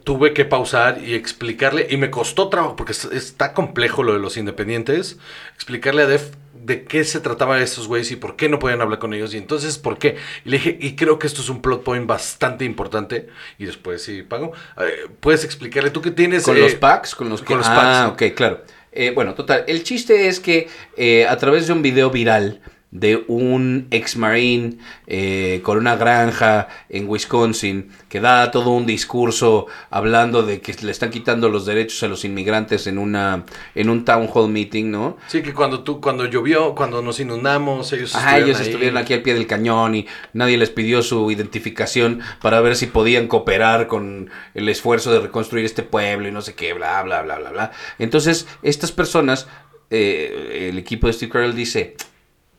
tuve que pausar y explicarle, y me costó trabajo, porque es- está complejo lo de los independientes, explicarle a Def de qué se trataba de esos güeyes y por qué no podían hablar con ellos, y entonces por qué. Y le dije, y creo que esto es un plot point bastante importante, y después sí pago. Eh, Puedes explicarle, tú que tienes... Con eh, los packs, con los con los ah, packs. ok, claro. Eh, bueno, total, el chiste es que eh, a través de un video viral de un ex marine eh, con una granja en Wisconsin que da todo un discurso hablando de que le están quitando los derechos a los inmigrantes en una en un town hall meeting, ¿no? Sí, que cuando tú, cuando llovió, cuando nos inundamos, ellos Ajá, ellos ahí. estuvieron aquí al pie del cañón y nadie les pidió su identificación para ver si podían cooperar con el esfuerzo de reconstruir este pueblo y no sé qué, bla, bla, bla, bla, bla. Entonces, estas personas, eh, el equipo de Steve Carell dice,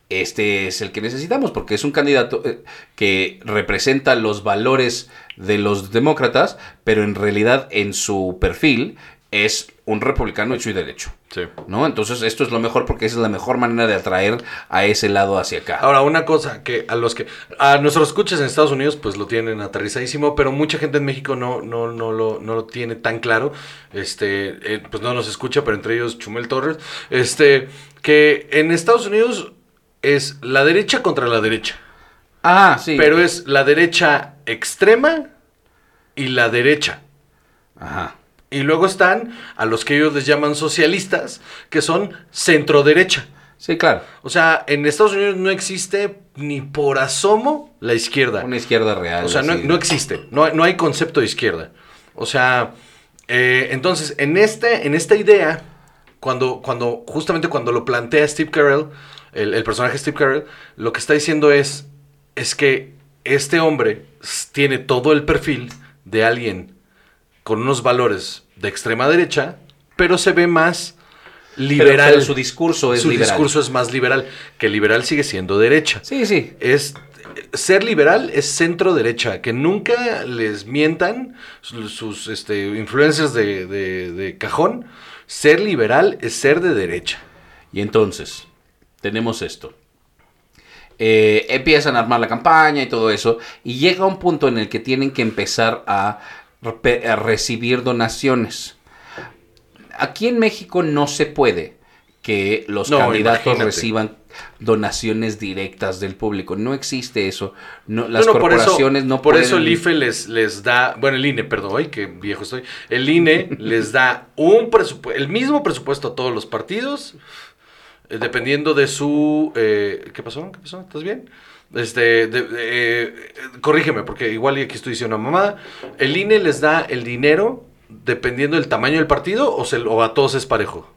este es el que necesitamos porque es un candidato eh, que representa los valores de los demócratas, pero en realidad en su perfil es un republicano hecho y derecho. Sí. ¿No? Entonces esto es lo mejor porque esa es la mejor manera de atraer a ese lado hacia acá. Ahora, una cosa que a los que a nuestros escuchas en Estados Unidos pues lo tienen aterrizadísimo, pero mucha gente en México no no no lo no lo tiene tan claro. Este, eh, pues no nos escucha, pero entre ellos Chumel Torres, este que en Estados Unidos es la derecha contra la derecha, Ah, sí. pero es la derecha extrema y la derecha. Ajá. Y luego están a los que ellos les llaman socialistas, que son centro derecha. Sí, claro. O sea, en Estados Unidos no existe ni por asomo la izquierda. Una izquierda real. O sea, no, no existe. No, hay- no hay concepto de izquierda. O sea, eh, entonces, en, este, en esta idea, cuando, cuando, justamente cuando lo plantea Steve Carell, el, el personaje Steve Carell, lo que está diciendo es, es que este hombre tiene todo el perfil de alguien con unos valores de extrema derecha, pero se ve más liberal. pero su discurso es Su liberal. discurso es más liberal, que liberal sigue siendo derecha Sí, sí. es ser liberal es centro derecha, que nunca les mientan sus, sus, este, influencias de, de- de cajón. Ser liberal es ser de derecha. Y entonces, tenemos esto. eh, empiezan a armar la campaña y todo eso, y llega un punto en el que tienen que empezar a, re- a recibir donaciones. Aquí en México no se puede que los No, candidatos imagínate. reciban donaciones directas del público. No existe eso. No, las No, no, por eso- corporaciones no Por pueden... eso el IFE les, les da, bueno, el INE, perdón, ay, qué viejo estoy. El INE les da un presupuesto, el mismo presupuesto a todos los partidos, eh, dependiendo de su, eh, ¿qué pasó? ¿Qué pasó? ¿Estás bien? Este, de- de- eh, corrígeme, porque igual aquí estoy diciendo mamada. El INE les da el dinero dependiendo del tamaño del partido o, se, o a todos es parejo.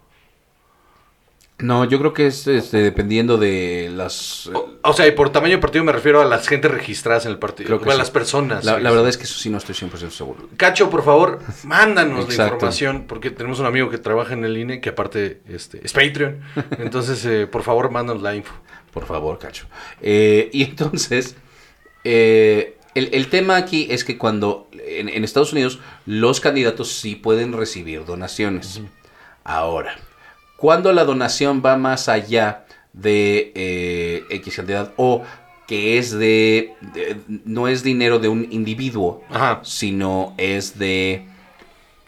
No, yo creo que es este, dependiendo de las... O, o sea, y por tamaño de partido me refiero a las gente registradas en el partido, Creo que a sí. las personas. La, verdad es que eso sí no estoy 100% seguro. Cacho, por favor, mándanos la información, porque tenemos un amigo que trabaja en el INE, que aparte este, es Patreon. Entonces, eh, por favor, mándanos la info. Por favor, cacho. Eh, y entonces, eh, el, el tema aquí es que cuando en, en Estados Unidos los candidatos sí pueden recibir donaciones. Ahora, cuando la donación va más allá de eh, X cantidad o que es de, de- no es dinero de un individuo, Ajá. sino es de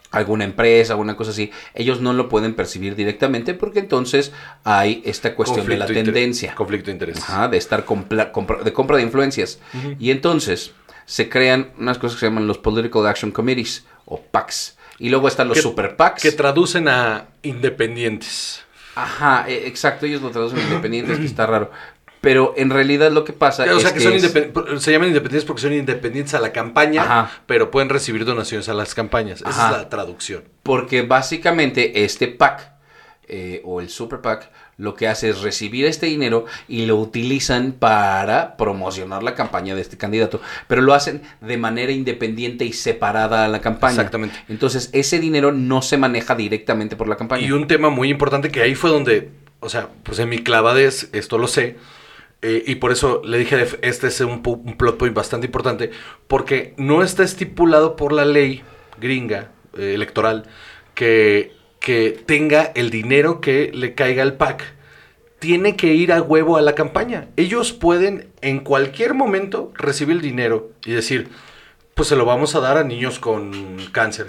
alguna empresa, alguna cosa así, ellos no lo pueden percibir directamente porque entonces hay esta cuestión de la tendencia. Conflicto de interés. Ajá, de estar compla- compra- de compra de influencias. Y entonces se crean unas cosas que se llaman los Political Action Committees o PACs. Y luego están los Que- Super PACs. Que traducen a independientes. Ajá, e- exacto, ellos lo traducen independientes, que está raro. Pero en realidad lo que pasa o es sea, que, que son es- se llaman independientes porque son independientes a la campaña, Ajá. pero pueden recibir donaciones a las campañas. Esa Ajá. es la traducción. Porque básicamente este PAC eh, o el Super PAC lo que hace es recibir este dinero y lo utilizan para promocionar la campaña de este candidato. Pero lo hacen de manera independiente y separada a la campaña. Exactamente. Entonces ese dinero no se maneja directamente por la campaña. Y un tema muy importante que ahí fue donde, o sea, pues en mi clavadez, esto lo sé, eh, y por eso le dije, este es un, plot point bastante importante, porque no está estipulado por la ley gringa eh, electoral que, que tenga el dinero que le caiga al PAC. Tiene que ir a huevo a la campaña. Ellos pueden en cualquier momento recibir el dinero y decir, pues se lo vamos a dar a niños con cáncer.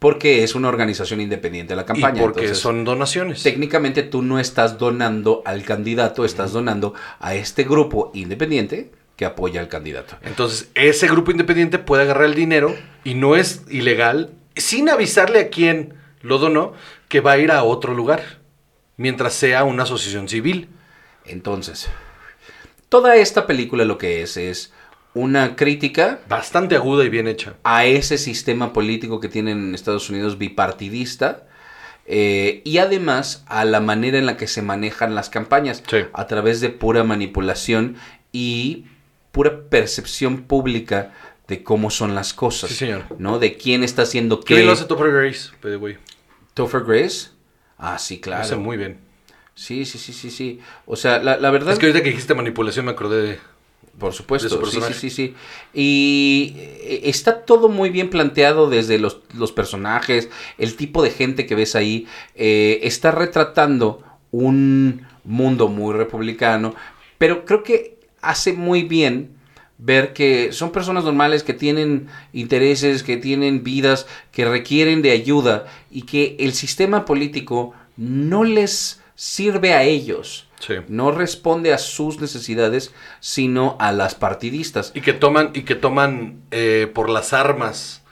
Porque es una organización independiente de la campaña. y porque entonces, son donaciones. Técnicamente tú no estás donando al candidato, estás donando a este grupo independiente que apoya al candidato. Entonces, ese grupo independiente puede agarrar el dinero y no es ilegal, sin avisarle a quien lo donó, que va a ir a otro lugar, mientras sea una asociación civil. Entonces, toda esta película lo que es es una crítica Bastante aguda y bien hecha. a ese sistema político que tienen en Estados Unidos bipartidista eh, y además a la manera en la que se manejan las campañas Sí. a través de pura manipulación y pura percepción pública de cómo son las cosas, Sí, señor. ¿no? De quién está haciendo ¿Qué lo hace Topher Grace? Topher Grace. Ah, sí, Lo claro. hace muy bien. Sí, sí, sí, sí, sí. O sea, la, la verdad Es que ahorita que dijiste manipulación me acordé de... Por supuesto, de su sí, sí, sí, sí. Y eh, está todo muy bien planteado desde los, los personajes, el tipo de gente que ves ahí. eh, está retratando un mundo muy republicano, pero creo que hace muy bien ver que son personas normales que tienen intereses, que tienen vidas, que requieren de ayuda y que el sistema político no les sirve a ellos Sí. no responde a sus necesidades, sino a las partidistas. Y que toman, y que toman eh, por las armas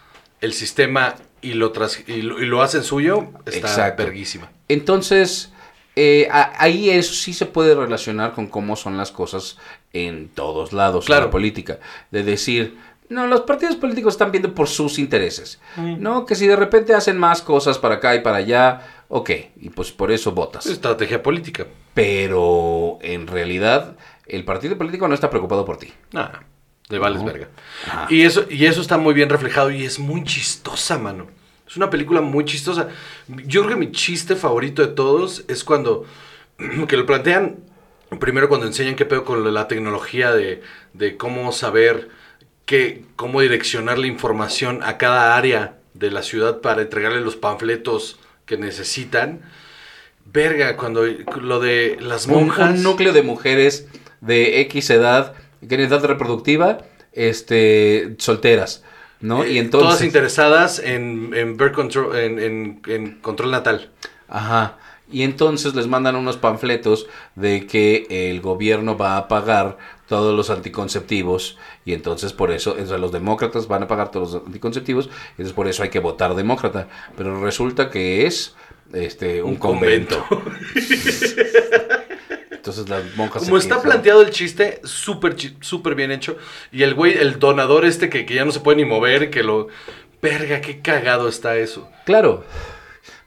el sistema y lo, tras- y lo, y lo hacen suyo, está Exacto. verguísima. Entonces, eh, a- ahí eso sí se puede relacionar con cómo son las cosas en todos lados en Claro. la política. De decir, no, los partidos políticos están viendo por sus intereses. No, que si de repente hacen más cosas para acá y para allá, ok, y pues por eso votas. Es estrategia política. Pero en realidad, el partido político no está preocupado por ti. Nada, le vales No. verga. Y eso, y eso está muy bien reflejado y es muy chistosa, mano. Es una película muy chistosa. Yo creo que mi chiste favorito de todos es cuando que lo plantean primero cuando enseñan qué pedo con la tecnología de, de cómo saber qué, cómo direccionar la información a cada área de la ciudad para entregarle los panfletos que necesitan. Verga, cuando lo de las monjas. un núcleo de mujeres de X edad, que en edad reproductiva, este, solteras, ¿no? y Eh, entonces... Todas interesadas en, en control, en, en- en control natal. Ajá. Y entonces les mandan unos panfletos de que el gobierno va a pagar todos los anticonceptivos y entonces por eso, o sea, los demócratas van a pagar todos los anticonceptivos y entonces por eso hay que votar demócrata. Pero resulta que es este un, Un convento. entonces las monjas se Como está planteado el chiste, súper chi- súper bien hecho. Y el güey, el donador este que, que ya no se puede ni mover, que lo... Verga, qué cagado está eso. Claro,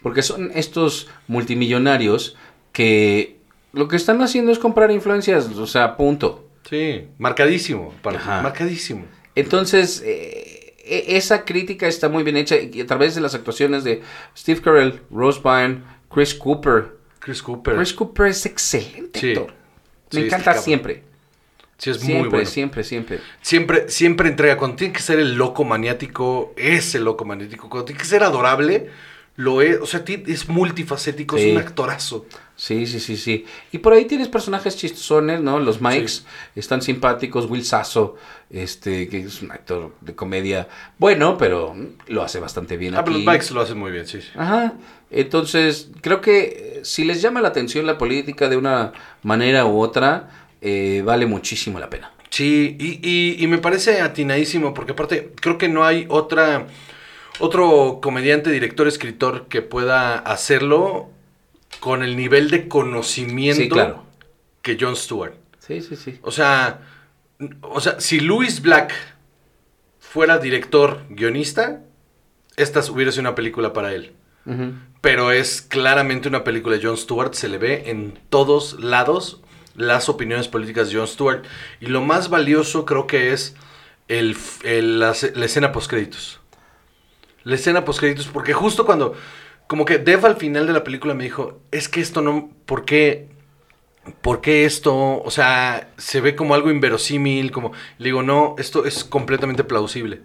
porque son estos multimillonarios que lo que están haciendo es comprar influencias, o sea, punto. Sí, marcadísimo. para- marcadísimo. Entonces, eh, e- esa crítica está muy bien hecha y a través de las actuaciones de Steve Carell, Rose Byrne, Chris Cooper. Chris Cooper. Chris Cooper es excelente Sí. actor. Me está encanta siempre. Sí, es siempre, muy bueno. siempre, siempre. Siempre, siempre entrega. Cuando tiene que ser el loco maniático, ese loco maniático. Cuando tiene que ser adorable, lo es. O sea, es multifacético, Sí. es un actorazo. Sí, sí, sí, sí. Y por ahí tienes personajes chistosones, ¿no? Los Mikes están simpáticos. Will Sasso, este, que es un actor de comedia bueno, pero lo hace bastante bien Ah, pero aquí. los Bikes lo hacen muy bien, sí. sí. Ajá. Entonces, creo que eh, si les llama la atención la política de una manera u otra, eh, vale muchísimo la pena. Sí, y, y- y me parece atinadísimo, porque aparte, creo que no hay otra. Otro comediante, director, escritor que pueda hacerlo con el nivel de conocimiento Sí, claro. que Jon Stewart. Sí, sí, sí. O sea, o sea, si Louis Black fuera director, guionista, esta hubiera sido una película para él. Pero es claramente una película de Jon Stewart, se le ve en todos lados las opiniones políticas de Jon Stewart. Y lo más valioso creo que es el, el- la, la escena postcréditos. La escena postcréditos, porque justo cuando, como que Dev al final de la película me dijo, es que esto no, ¿por qué? ¿Por qué esto? O sea, se ve como algo inverosímil, como, le digo, no, esto es completamente plausible.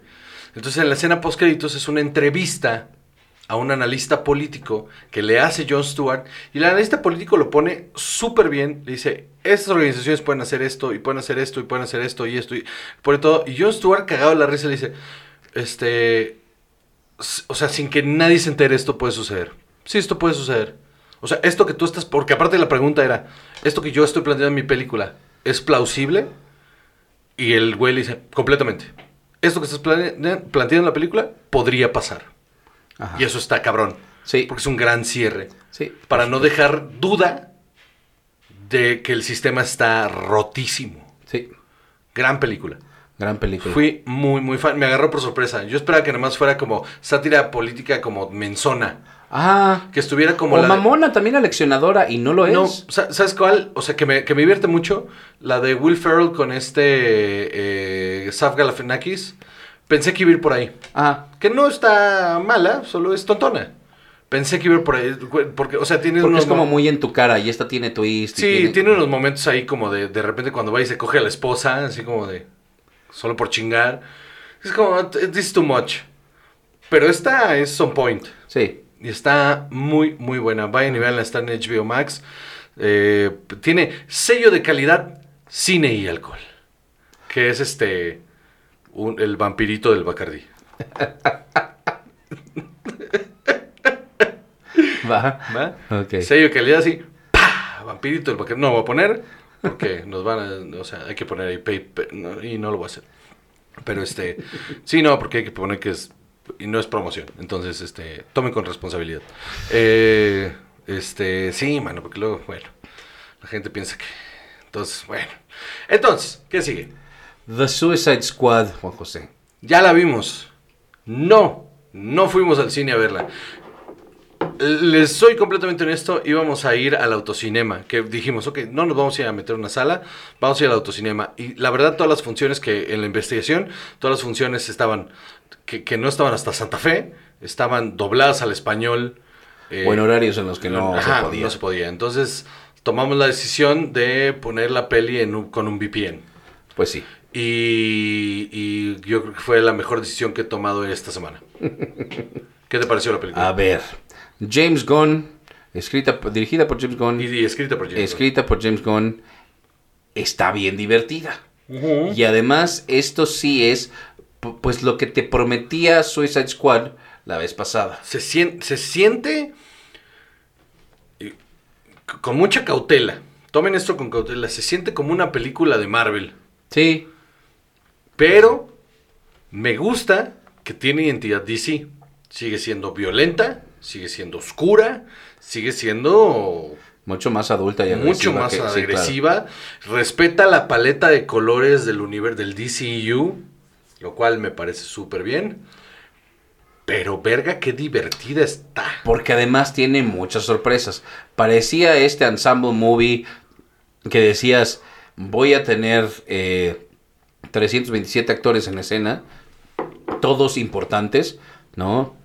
Entonces en la escena postcréditos es una entrevista a un analista político que le hace Jon Stewart y el analista político lo pone súper bien, le dice, estas organizaciones pueden hacer esto y pueden hacer esto y pueden hacer esto y esto y por todo y Jon Stewart cagado de la risa le dice, este, o sea, sin que nadie se entere esto puede suceder. Sí, esto puede suceder. O sea, esto que tú estás, porque aparte la pregunta era, esto que yo estoy planteando en mi película, ¿es plausible? Y el güey le dice, completamente. Esto que estás planteando en la película podría pasar. Ajá. Y eso está cabrón. Sí. Porque es un gran cierre. Sí. Para no dejar duda de que el sistema está rotísimo. Sí. Gran película. Gran película. Fui muy, muy fan. Me agarró por sorpresa. Yo esperaba que nomás fuera como sátira política, como menzona. Ah. Que estuviera como o la de- mamona, también aleccionadora, y no lo es. No, sa- ¿sabes cuál? O sea, que me, que me divierte mucho. La de Will Ferrell con este eh, Saf Galifianakis. Pensé que iba a ir por ahí. Ah. Que no está mala, solo es tontona. Pensé que iba a ir por ahí. Porque, o sea, tiene Porque unos es como mo- muy en tu cara y esta tiene twist. y Sí, tiene... unos momentos ahí como de, de repente cuando va y se coge a la esposa, así como de, solo por chingar. Es como, this is too much. Pero esta es on point. Sí. Y está muy, muy buena. Vayan y veanla, está en HBO Max. Eh, tiene sello de calidad, cine y alcohol. Que es este, un- el vampirito del Bacardí. Va. ¿Va? Ok. Sello de calidad así, ¡pah! Vampirito del Bacardí. No voy a poner, porque nos van a, o sea, hay que poner ahí paper, no, y no lo voy a hacer. Pero este, sí, no, porque hay que poner que es, y no es promoción. Entonces, este, tomen con responsabilidad. Eh, este, sí, mano, porque luego, bueno, la gente piensa que, entonces, bueno. Entonces, ¿qué sigue? The Suicide Squad, Juan José. Ya la vimos. No, no fuimos al cine a verla. Les soy completamente honesto, íbamos a ir al autocinema, que dijimos, ok, no nos vamos a ir a meter una sala, vamos a ir al autocinema. Y la verdad, todas las funciones que en la investigación, todas las funciones estaban, que, que no estaban hasta Santa Fe, estaban dobladas al español. eh, o en horarios en los que no ajá, se podía. no se podía. Entonces, tomamos la decisión de poner la peli en un- con un VPN. Pues sí. Y, y yo creo que fue la mejor decisión que he tomado esta semana. ¿Qué te pareció la película? A ver. James Gunn, escrita, dirigida por James Gunn, Y, y escrita por James Gunn. escrita por James Gunn. está bien divertida. Y además, esto sí es, pu- pues, lo que te prometía Suicide Squad la vez pasada. Se, sien- se siente con mucha cautela. Tomen esto con cautela. Se siente como una película de Marvel. Sí, Pero me gusta que tiene identidad DC. Sigue siendo violenta, sigue siendo oscura, sigue siendo mucho más adulta y agresiva. mucho más que- sí, claro. agresiva. Respeta la paleta de colores del universo del DCU, lo cual me parece súper bien. Pero verga, qué divertida está. Porque además tiene muchas sorpresas. Parecía este ensemble movie que decías, voy a tener eh, 327 actores en escena, todos importantes, ¿no?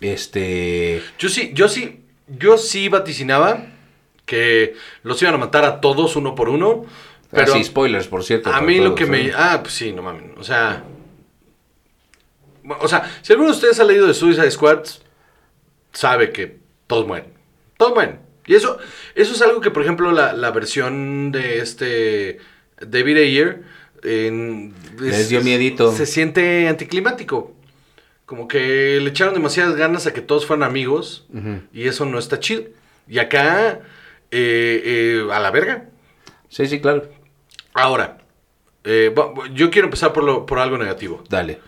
Este... Yo sí, yo sí, yo sí vaticinaba que los iban a matar a todos uno por uno. Pero Pero sí, spoilers, por cierto. a mí lo que me... ¿eh? Ah, pues sí, no mames. O sea... O sea, si alguno de ustedes ha leído de Suicide Squad, sabe que todos mueren. Todos mueren. Y eso, eso es algo que, por ejemplo, la, la versión de este David Ayer en- Les dio miedito. Se siente anticlimático. Como que le echaron demasiadas ganas a que todos fueran amigos. Y eso no está chido. Y acá, eh, eh, a la verga. Sí, sí, claro. Ahora, eh, yo quiero empezar por, lo, por algo negativo. Dale.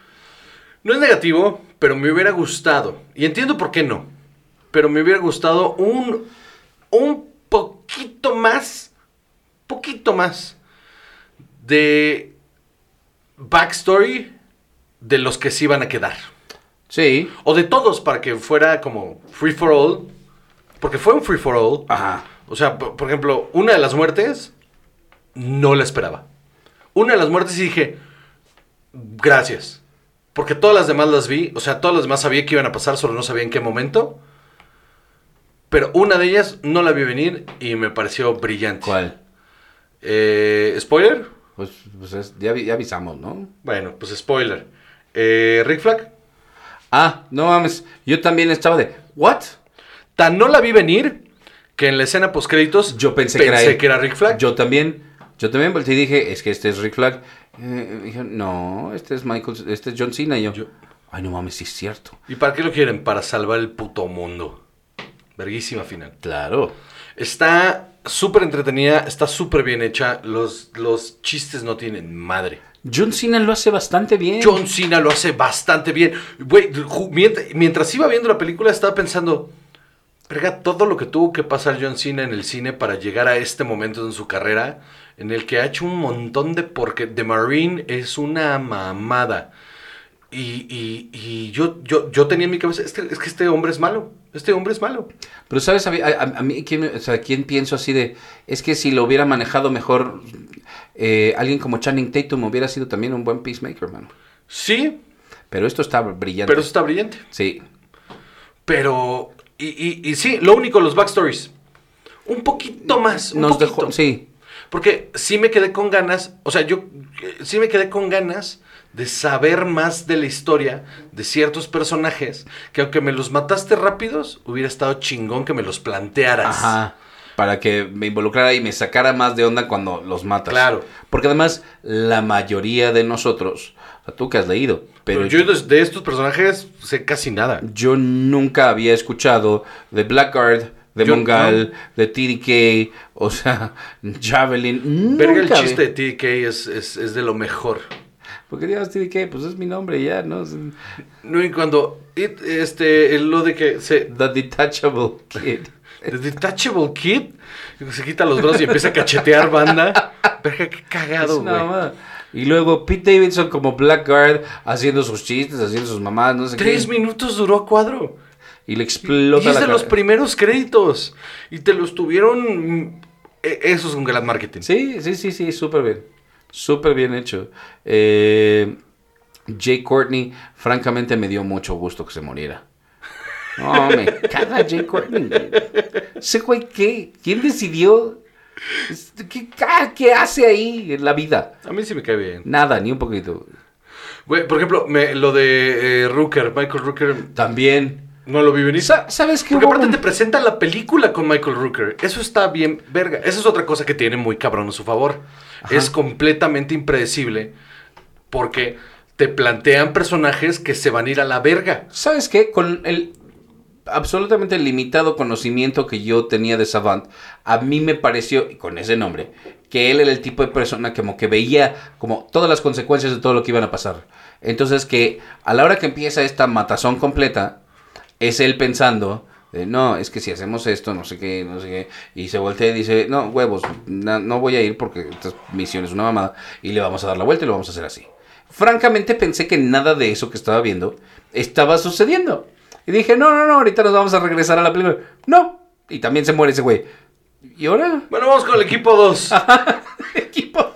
No es negativo, pero me hubiera gustado. Y entiendo por qué no. Pero me hubiera gustado un, un poquito más, poquito más de backstory de los que se iban a quedar. Sí. O de todos para que fuera como free for all. Porque fue un free for all. Ajá. O sea, por, por ejemplo, una de las muertes no la esperaba. Una de las muertes y dije, gracias. Porque todas las demás las vi, o sea, todas las demás sabía que iban a pasar, solo no sabía en qué momento. Pero una de ellas no la vi venir y me pareció brillante. ¿Cuál? Eh, ¿Spoiler? Pues, pues es- ya, avi- ya avisamos, ¿no? Bueno, pues spoiler. Eh, Rick Flag. Ah, no mames. Yo también estaba de, ¿what? Tan no la vi venir que en la escena post créditos Yo pensé, que era él. que era Rick Flag. Yo también, yo también volteé y dije, es que este es Rick Flag. Eh, dije, no, este es Michael, este es John Cena. Y yo, Yo- ay, no mames, sí es cierto. ¿Y para qué lo quieren? Para salvar el puto mundo. Verguísima final. Claro. Está súper entretenida, está súper bien hecha. Los, los chistes no tienen madre. John Cena lo hace bastante bien. John Cena lo hace bastante bien. Güey, mientras, iba viendo la película estaba pensando, verga, todo lo que tuvo que pasar John Cena en el cine para llegar a este momento en su carrera, en el que ha hecho un montón de... Porque The Marine es una mamada. Y, y- y yo, yo, yo tenía en mi cabeza, este- es que este hombre es malo. Este hombre es malo. Pero, ¿sabes? A, a- a mí, ¿quién, o sea, ¿quién pienso así de, es que si lo hubiera manejado mejor, eh, alguien como Channing Tatum hubiera sido también un buen peacemaker, mano. Sí, Pero esto está brillante. pero eso está brillante. Sí. Pero, y, y, y sí, lo único, los backstories. Un poquito más. Un Nos poquito. dejó, sí. Porque sí me quedé con ganas, o sea, yo eh, sí me quedé con ganas de saber más de la historia de ciertos personajes que aunque me los mataste rápidos, hubiera estado chingón que me los plantearas. Ajá. Para que me involucrara y me sacara más de onda cuando los matas. Claro. Porque además, la mayoría de nosotros, o sea, tú que has leído, pero, Pero, yo de, estos personajes sé casi nada. yo nunca había escuchado de Blackguard, de Yo Mongal, de TDK, o sea, Javelin. Verga, el chiste había- de TK es, es, es de lo mejor. ¿Por qué digas TDK? Pues es mi nombre ya, ¿no? No, y cuando, it- este, lo de que se, The Detachable Kid. The Detachable Kid se quita los brazos y empieza a cachetear banda. Verga, qué cagado, güey. Y luego Pete Davidson como Blackguard haciendo sus chistes, haciendo sus mamás, no sé Tres qué. minutos duró a cuadro. Y le Y explota es la de los cara. primeros créditos. Y te los tuvieron. mm, e- Eso es un gran marketing. Sí, sí, sí, sí, súper bien. Súper bien hecho. Eh, Jay Courtney, francamente me dio mucho gusto que se muriera. No, me caga Jay Courtney. Ese güey, ¿qué? ¿Quién decidió? Es- ¿Qué, qué hace ahí en la vida? A mí sí me cae bien. Nada, ni un poquito. Güey, por ejemplo, me- lo de eh, Rooker, Michael Rooker, También. No lo vi venir. Sa- ¿Sabes qué Porque aparte un- te presentan la película con Michael Rooker. Eso está bien, verga. Esa es otra cosa que tiene muy cabrón a su favor. Es completamente impredecible porque te plantean personajes que se van a ir a la verga. ¿Sabes qué? Con el absolutamente limitado conocimiento que yo tenía de Savant, a mí me pareció, y con ese nombre, que él era el tipo de persona como que veía como todas las consecuencias de todo lo que iban a pasar. Entonces que a la hora que empieza esta matazón completa, es él pensando, no, es que si hacemos esto, no sé qué, no sé qué, y se voltea y dice, no, huevos, na- no voy a ir porque esta misión es una mamada, y le vamos a dar la vuelta y lo vamos a hacer así. Francamente pensé que nada de eso que estaba viendo estaba sucediendo. Y dije, no, no, no, ahorita nos vamos a regresar a la película. No. Y también se muere ese güey. ¿Y ahora? Bueno, vamos con el equipo 2. Equipo.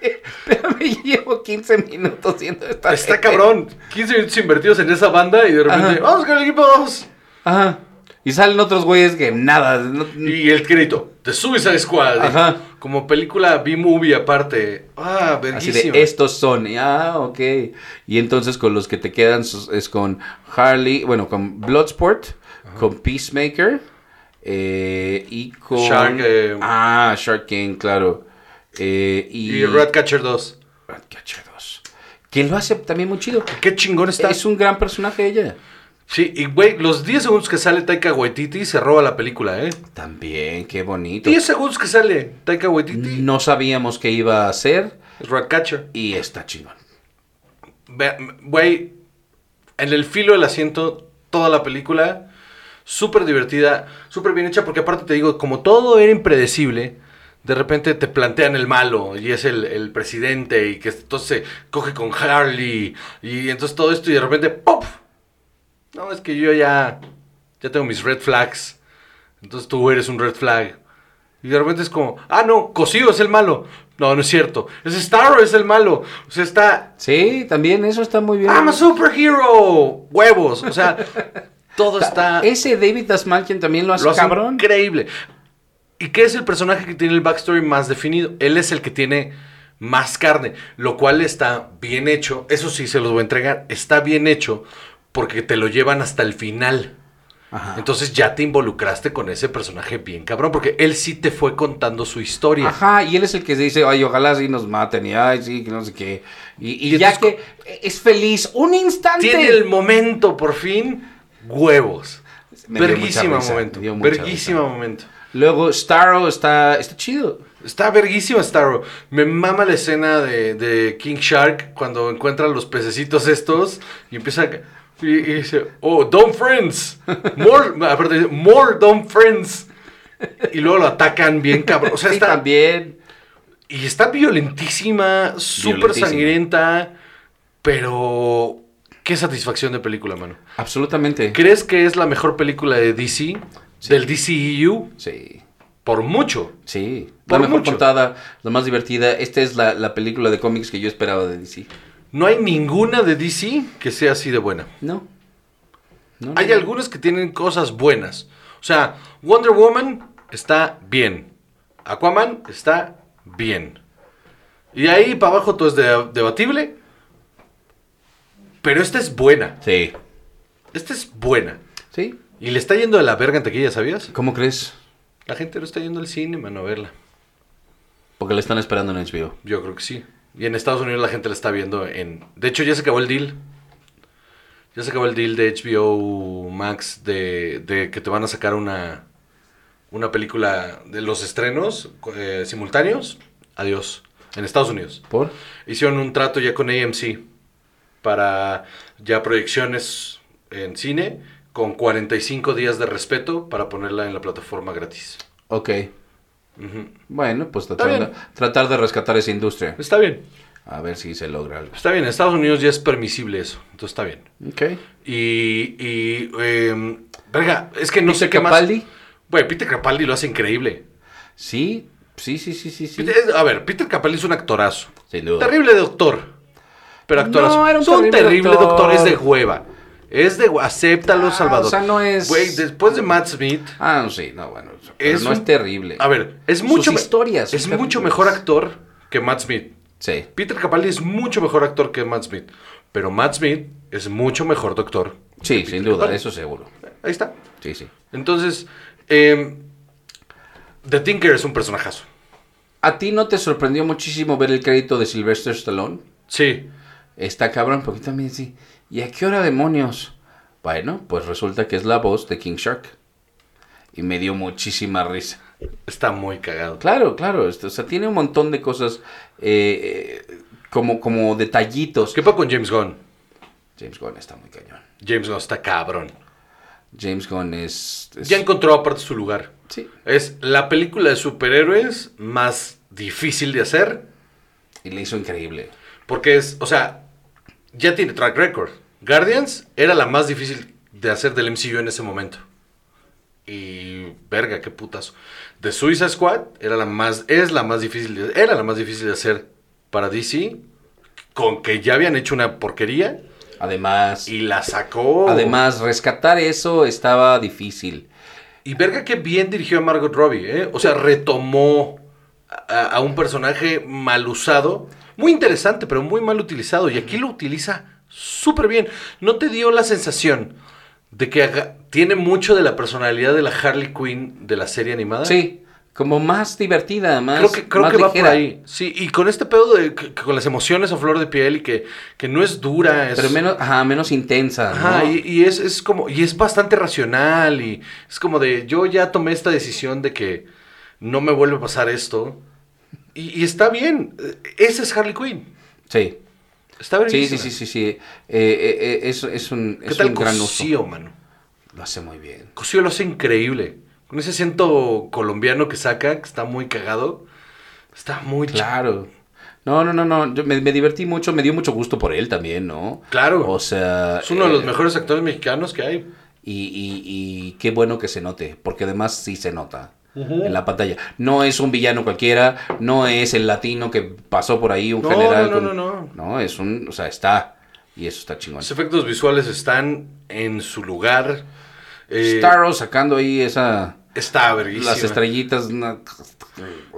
Espérame, llevo 15 minutos viendo esta. Está cabrón. 15 minutos invertidos en esa banda y de repente, Ajá. vamos con el equipo 2. Ajá. Y salen otros güeyes que nada. no- Y el crédito, The Suicide Squad. Ajá. Como película B-movie aparte. Ah, Así verguísima. de estos son. y, Ah, ok. Y entonces con los que te quedan es con Harley, bueno, con Bloodsport, con Peacemaker eh, y con. Shark, eh, ah, Shark King, claro. Eh, y. Y Ratcatcher 2. Ratcatcher 2. Que lo hace también muy chido. Qué chingón está. Es un gran personaje ella. Sí, y güey, los 10 segundos que sale Taika Waititi se roba la película, ¿eh? También, qué bonito. 10 segundos que sale Taika Waititi. No sabíamos qué iba a hacer Es Ratcatcher. y está chingón. Güey, en el filo del asiento, toda la película, súper divertida, súper bien hecha, porque aparte te digo, como todo era impredecible, de repente te plantean el malo y es el, el presidente y que entonces se coge con Harley y entonces todo esto y de repente ¡pop! No, es que yo ya, ya tengo mis red flags, entonces tú eres un red flag. Y de repente es como, ah, no, Cosío es el malo. No, no es cierto. Es Starro es el malo. O sea, está, Sí, también eso está muy bien. I'm a superhero. Huevos. O sea, todo está. Ese David Dasmalkian también lo hace, lo hace cabrón. increíble. ¿Y qué es el personaje que tiene el backstory más definido? Él es el que tiene más carne, lo cual está bien hecho. Eso sí se los voy a entregar. Está bien hecho porque te lo llevan hasta el final. Ajá. Entonces ya te involucraste con ese personaje bien cabrón, porque él sí te fue contando su historia. Ajá, y él es el que dice, ay, ojalá sí nos maten, y ay, sí, que no sé qué. Y, y Y ya que es feliz, un instante. Tiene el momento, por fin, huevos. Verguísima momento. Verguísima momento. Luego Starro está, está chido. Está verguísima Starro. Me mama la escena de, de King Shark cuando encuentra los pececitos estos y empieza a... Y, y dice, oh, dumb friends. More, aparte dice, more dumb friends. Y luego lo atacan bien cabrón. O sea, Sí, está... también. Y está violentísima, súper sangrienta, pero... Qué satisfacción de película, mano. Absolutamente. ¿Crees que es la mejor película de DC? Del DCEU? Sí. Por mucho. Sí, la Por mejor mucho. contada, la más divertida. Esta es la, la película de cómics que yo esperaba de DC. No hay ninguna de DC que sea así de buena. No. No, Hay no. algunas que tienen cosas buenas. O sea, Wonder Woman está bien. Aquaman está bien. Y ahí para abajo todo es de- debatible. Pero esta es buena. Sí. Esta es buena. ¿Sí? Y le está yendo de la verga en taquilla, ¿sabías? ¿Cómo crees? La gente no está yendo al cine, mano, a verla. Porque la están esperando en HBO. Yo creo que sí. Y en Estados Unidos la gente la está viendo en... De hecho, ya se acabó el deal. Ya se acabó el deal de HBO Max de, de que te van a sacar una, una película de los estrenos eh, simultáneos. Adiós. En Estados Unidos. ¿Por? Hicieron un trato ya con AMC para ya proyecciones en cine con 45 días de respeto para ponerla en la plataforma gratis. Ok. Bueno, pues tratar de, tratar de rescatar esa industria. Está bien. A ver si se logra algo. Está bien. En Estados Unidos ya es permisible eso. Entonces está bien. Ok. Y, y eh, verga, es que no sé qué Capaldi? más. Güey, Peter Capaldi lo hace increíble. Sí, sí, sí, sí, sí. sí. Peter- a ver, Peter Capaldi es un actorazo. Sin duda. Terrible doctor. Pero actorazo. No, era un Es un terrible terrible doctor. doctor. es de hueva. Es de acéptalo, Ah, Salvador. o sea, no es- Güey, después de Matt Smith. Ah, no, sí, no, bueno. Es no un- es terrible. A ver, es Sus mucho. me- historias Es mucho terribles. mejor actor que Matt Smith. Sí. Peter Capaldi es mucho mejor actor que Matt Smith. Pero Matt Smith es mucho mejor doctor. Sí, sin duda, Capaldi. eso seguro. ahí está. Sí, sí. Entonces, eh, The Tinker es un personajazo. ¿A ti no te sorprendió muchísimo ver el crédito de Sylvester Stallone? Sí. Está cabrón, porque también sí. ¿Y a qué hora demonios? Bueno, pues resulta que es la voz de King Shark. Y me dio muchísima risa. Está muy cagado. Claro, claro. esto- o sea, tiene un montón de cosas eh, eh, como, como detallitos. ¿Qué pasa con James Gunn? James Gunn está muy cañón. James Gunn está cabrón. James Gunn es... es- Ya encontró aparte su lugar. Sí. Es la película de superhéroes más difícil de hacer. Y le hizo increíble. Porque es, o sea, ya tiene track record. Guardians era la más difícil de hacer del MCU en ese momento. Y verga, qué putazo. The Suicide Squad era la más, es la más difícil, de- era la más difícil de hacer para DC. Con que ya habían hecho una porquería Además... y la sacó. Además, rescatar eso estaba difícil. Y verga que bien dirigió a Margot Robbie, ¿eh? O sea, retomó a, a un personaje mal usado. Muy interesante, pero muy mal utilizado. Y aquí lo utiliza súper bien. ¿No te dio la sensación de que tiene mucho de la personalidad de la Harley Quinn de la serie animada? Sí, como más divertida, más Creo que, creo más que va por ahí. Sí, y con este pedo de que- que con las emociones a flor de piel y que, que no es dura. Es, Pero menos, ajá, menos intensa, Ajá, ¿no? y, y es, es como, y es bastante racional, y es como de, yo ya tomé esta decisión de que no me vuelve a pasar esto, y, y está bien, eh, ese es Harley Quinn, Sí, está sí, sí, sí, sí, sí. Eh, eh, eh, es, es un, ¿Qué es tal un gran. Cosío, mano? Lo hace muy bien. Cosío lo hace increíble, con ese acento colombiano que saca, que está muy cagado, está muy ch- Claro. No, no, no, no. Yo me, me divertí mucho, me dio mucho gusto por él también, ¿no? Claro. O sea. Es uno de los eh, mejores actores mexicanos que hay. Y, y- y qué bueno que se note, porque además sí se nota en la pantalla. No es un villano cualquiera, no es el latino que pasó por ahí, un No, general. no, no, con- no, no. No, es un. O sea, está. Y eso está chingón. Los efectos visuales están en su lugar. eh, Starro sacando ahí esa. está verguísima. Las estrellitas.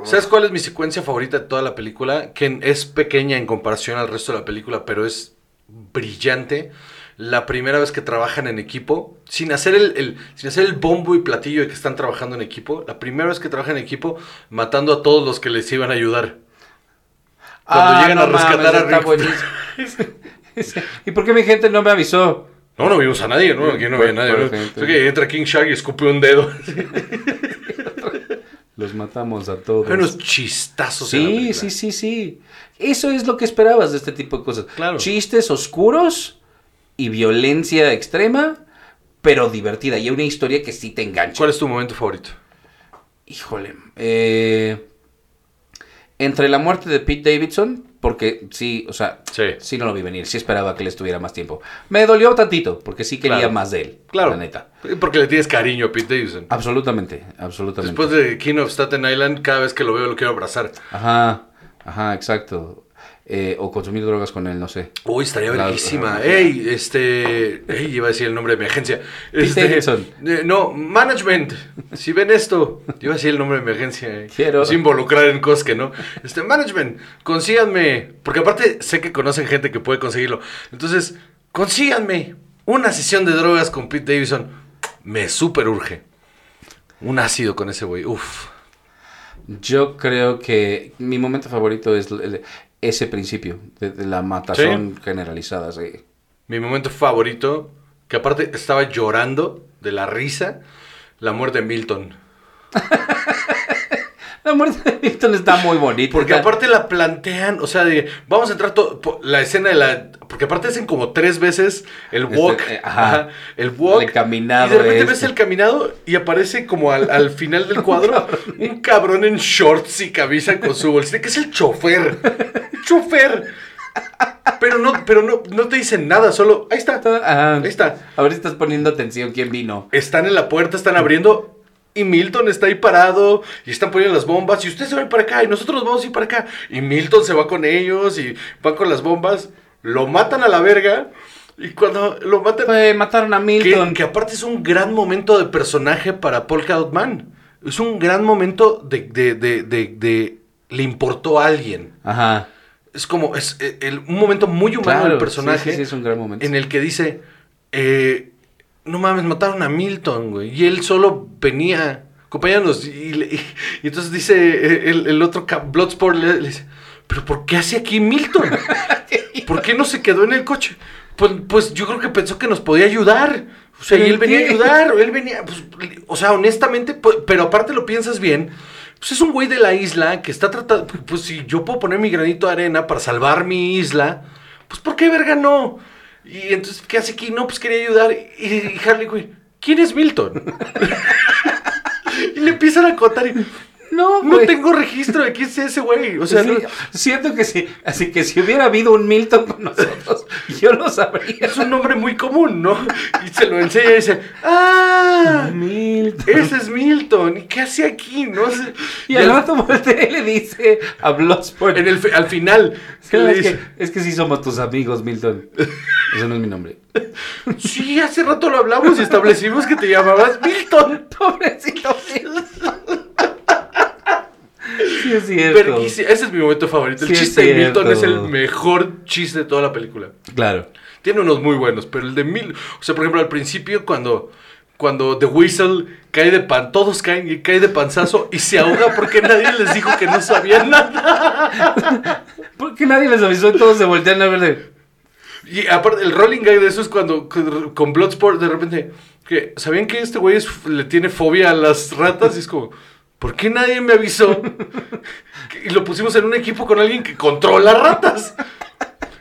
¿Sabes cuál es mi secuencia favorita de toda la película? Que es pequeña en comparación al resto de la película, pero es brillante. La primera vez que trabajan en equipo, sin hacer el, el- sin hacer el bombo y platillo de que están trabajando en equipo, la primera vez que trabajan en equipo, matando a todos los que les iban a ayudar. Cuando Ah, llegan a no rescatar mames, a Rick. ¿Y por qué mi gente no me avisó? No, no vimos a nadie, ¿no? Aquí no había nadie. ¿no? Que entra King Shark y escupe un dedo. Los matamos a todos. Hay unos chistazos. Sí, sí, sí, sí. Eso es lo que esperabas de este tipo de cosas. Claro. Chistes oscuros y violencia extrema, pero divertida. Y una historia que sí te engancha. ¿Cuál es tu momento favorito? Híjole. eh, entre la muerte de Pete Davidson, porque sí, o sea, Sí. no lo vi venir. Sí esperaba que él estuviera más tiempo. Me dolió tantito, porque sí quería Claro. más de él. Claro. La neta. Porque le tienes cariño a Pete Davidson. Absolutamente, absolutamente. Después de King of Staten Island, cada vez que lo veo lo quiero abrazar. Ajá, ajá, exacto. Eh, o consumir drogas con él, no sé. Uy, estaría ajá. Ey, este. Ey, iba a decir el nombre de mi agencia. Pete Este, Davidson. eh, no, management. Si ven esto, iba a decir el nombre de mi agencia. eh. Quiero. Es involucrar en cosas que no. Este, management, consíganme. Porque aparte sé que conocen gente que puede conseguirlo. Entonces, consíganme una sesión de drogas con Pete Davidson. Me súper urge. Un ácido con ese güey. Uf. Yo creo que mi momento favorito es el- ese principio de, de la matazón generalizada. Sí. Mi momento favorito, que aparte estaba llorando de la risa, la muerte de Milton. La muerte de Milton está muy bonita. Porque Está- aparte la plantean, o sea, de, vamos a entrar to- po- la escena de la... Porque aparte hacen como tres veces el Este, walk. eh, ajá. el walk. El caminado Y de repente este. ves el caminado y aparece como al, al final del cuadro un cabrón en shorts y camisa con su bolsita, que es el chofer. El chofer. Pero no, pero no, no te dicen nada, solo... Ahí está. Ajá. Ahí está. A ver si estás poniendo atención quién vino. están en la puerta, están abriendo y Milton está ahí parado y están poniendo las bombas y ustedes se van para acá y nosotros nos vamos a ir para acá y Milton se va con ellos y va con las bombas, lo matan a la verga y cuando lo matan... Pues, mataron a Milton. que aparte es un gran momento de personaje para Polka Dot Man. Es un gran momento de, de, de, de- le importó a alguien. Ajá. Es como, es eh, el- un momento muy humano Claro, del personaje. sí, sí, sí, es un gran momento. En el que dice, eh, no mames, mataron a Milton, güey. Y él solo venía, acompañándonos. Y, y- y entonces dice eh, el, el otro Bloodsport, le, le dice, pero ¿por qué hace aquí Milton? ¿Por qué no se quedó en el coche? Pues, pues yo creo que pensó que nos podía ayudar. O sea, y ¿Pero él venía a ayudar, o él venía, pues, o sea, honestamente, pues, pero aparte lo piensas bien, pues es un güey de la isla que está tratando, pues si yo puedo poner mi granito de arena para salvar mi isla, pues ¿por qué verga no? Y entonces, ¿qué hace aquí? No, pues quería ayudar. Y, Harley, güey, ¿quién es Milton? y le empiezan a contar y, No, no tengo registro de quién es ese güey. O sea, Sí, no- siento que sí. Así que si hubiera habido un Milton con nosotros, yo lo sabría. es un nombre muy común, ¿no? Y se lo enseña y dice, ¡ah! Milton. Ese es Milton. ¿Y qué hace aquí? No sé. Y al rato voltea y le dice a Bloodsport. en el al final "Sí, le es, dice, que, es que sí somos tus amigos, Milton. Ese no es mi nombre. sí, hace rato lo hablamos y establecimos que te llamabas Milton. Pobrecito Milton. Sí, es cierto. Verguísima. Ese es mi momento favorito. El Sí, chiste de Milton es el mejor chiste de toda la película. Claro. Tiene unos muy buenos, pero el de Mil... O sea, por ejemplo, al principio cuando... Cuando The Whistle cae de pan, todos caen y cae de panzazo y se ahoga porque nadie les dijo que no sabían nada. Porque nadie les avisó y todos se voltean a verle. Y aparte, el rolling gag de eso es cuando con con Bloodsport de repente, que ¿sabían que este güey es- le tiene fobia a las ratas? Y es como, ¿por qué nadie me avisó? y lo pusimos en un equipo con alguien que controla ratas.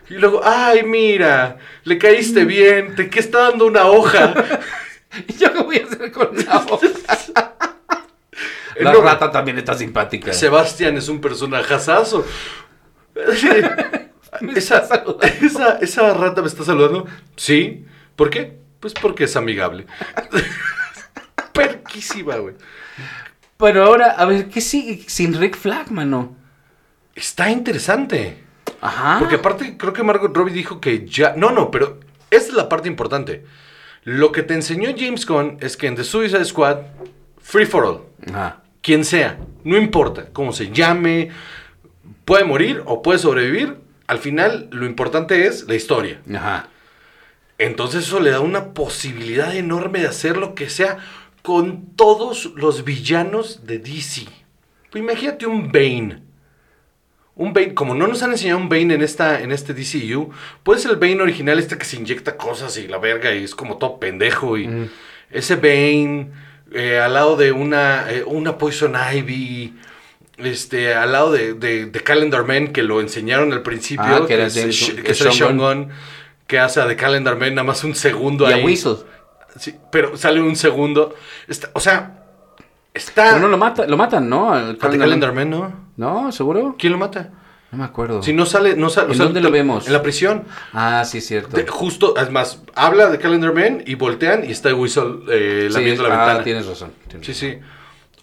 Y luego, ay, mira, le caíste bien, te que está dando una hoja. ¿Y yo qué voy a hacer con la hoja? La No, rata también está simpática. Sebastián es un personajazazo. Esa, esa, esa rata me está saludando. Sí. ¿Por qué? Pues porque es amigable. Perquísima, güey. Pero ahora, a ver, ¿qué sigue sin Rick Flag, mano? Está interesante. Ajá. Porque aparte creo que Margot Robbie dijo que ya... No, no, pero esta es la parte importante. Lo que te enseñó James Gunn es que en The Suicide Squad, free for all. Ajá. Quien sea, no importa cómo se llame, puede morir o puede sobrevivir. Al final, lo importante es la historia. Ajá. Entonces eso le da una posibilidad enorme de hacer lo que sea con todos los villanos de DC. Pues imagínate un Bane. Un Bane, como no nos han enseñado un Bane en, esta, en este DCU, puede ser el Bane original este que se inyecta cosas y la verga y es como todo pendejo. Y Mm. ese Bane eh, al lado de una, eh, una Poison Ivy. Este, al lado de, de, de Calendar Man, que lo enseñaron al principio, Ah, que era es, James- Sh- que es hace a The Calendar Man nada más un segundo Y ahí. a Weasel. Sí, pero sale un segundo. Está- o sea, está. Pero no lo mata, lo matan, ¿no? Al a The Calendar Man, ¿no? No, ¿seguro? ¿Quién lo mata? No me acuerdo. Si no sale, no sale. ¿En dónde lo vemos? En la prisión. Ah, sí, es cierto. De- justo, además, habla de Calendar Man y voltean y está Whistle eh, Sí, lamiendo la ah, ventana. tienes razón. tienes Sí, sí.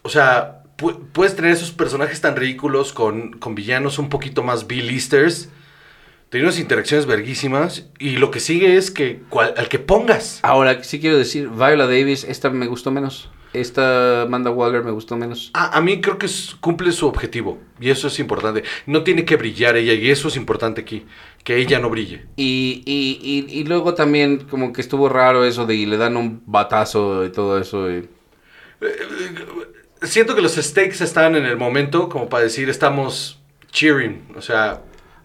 O sea, pu- puedes tener esos personajes tan ridículos con, con villanos un poquito más B-listers. Tiene unas interacciones verguísimas. Y lo que sigue es que cual- al que pongas. Ahora, sí quiero decir, Viola Davis, esta me gustó menos. Esta Amanda Waller me gustó menos. A, a mí creo que es- cumple su objetivo. Y eso es importante. No tiene que brillar ella. Y eso es importante aquí. Que ella no brille. Y, y, y, y luego también como que estuvo raro eso de y le dan un batazo y todo eso. y- Siento que los stakes estaban en el momento como para decir estamos cheering. O sea,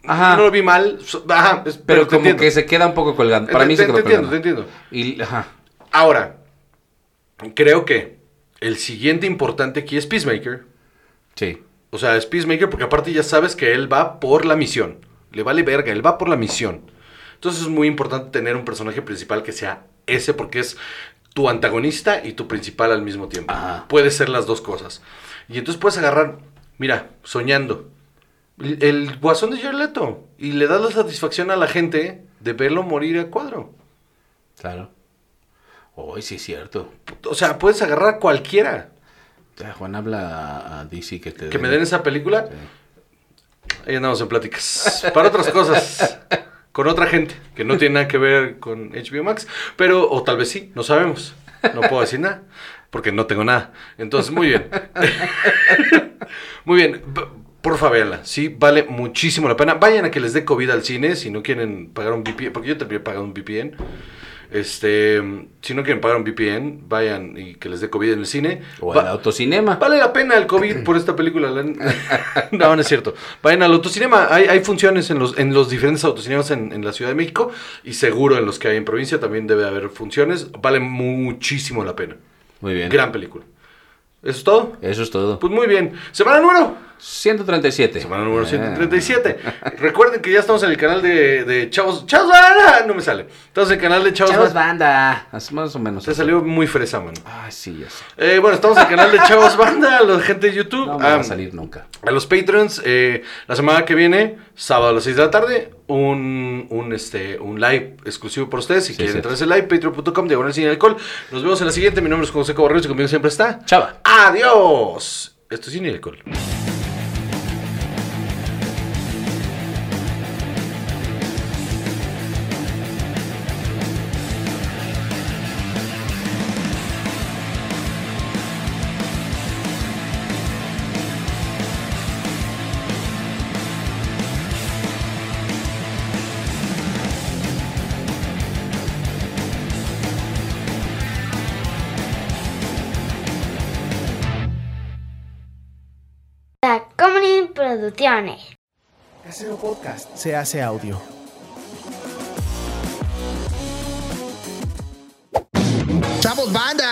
Ajá. no lo vi mal. Ajá, Pero, como entiendo. que se queda un poco colgando. Para Te- mí te- se quedó te entiendo, te entiendo. Y, ajá. Ahora, creo que el siguiente importante aquí es Peacemaker. Sí. O sea, es Peacemaker porque aparte ya sabes que él va por la misión. Le vale verga, él va por la misión. Entonces es muy importante tener un personaje principal que sea ese porque es tu antagonista y tu principal al mismo tiempo. Ajá. Puede ser las dos cosas. Y entonces puedes agarrar, mira, soñando, el, el guasón de Jared Leto y le das la satisfacción a la gente de verlo morir a cuadro. Claro. Hoy sí es cierto. O sea, puedes agarrar a cualquiera Ya, Juan habla a, DC que te que me den esa película. Ahí andamos en pláticas. Para otras cosas. Con otra gente que no tiene nada que ver con HBO Max. Pero, o tal vez sí, no sabemos. No puedo decir nada. Porque no tengo nada. Entonces, muy bien. muy bien. Porfa, véanla. Sí, vale muchísimo la pena. Vayan a que les dé COVID al cine si no quieren pagar un VPN. Porque yo también he pagado un VPN. Este, si no quieren pagar un VPN, vayan y que les dé COVID en el cine. O Va- el autocinema. Vale la pena el COVID por esta película. la- no, no es cierto. Vayan al autocinema. Hay, hay funciones en los, en los diferentes autocinemas en, en la Ciudad de México y seguro en los que hay en provincia también debe haber funciones. Vale muchísimo la pena. Muy bien. Gran película. ¿Eso es todo? Eso es todo. Pues muy bien. Semana número. 137. Semana número Ah. 137. Recuerden que ya estamos en el canal de, de Chavos. ¡Chavos! Banda! No me sale. Estamos en el canal de Chavos. Chavos Banda. banda. Más o menos. Se así. salió muy fresa, mano. Ay, sí, ya sé. Eh, bueno, estamos en el canal de Chavos Banda, la gente de YouTube. No me va Ah, a salir nunca. A los Patreons, eh, la semana que viene, sábado a las 6 de la tarde, un, un, este, un live exclusivo por ustedes. Si Sí, quieren entrar a ese live, patreon.com, diagonal sin alcohol. Nos vemos en la siguiente. Mi nombre es José Cabarreros y conmigo siempre está. Chava. ¡Adiós! Esto es sin alcohol. Producciones. Casero Podcast se hace audio. ¡Chavos, banda!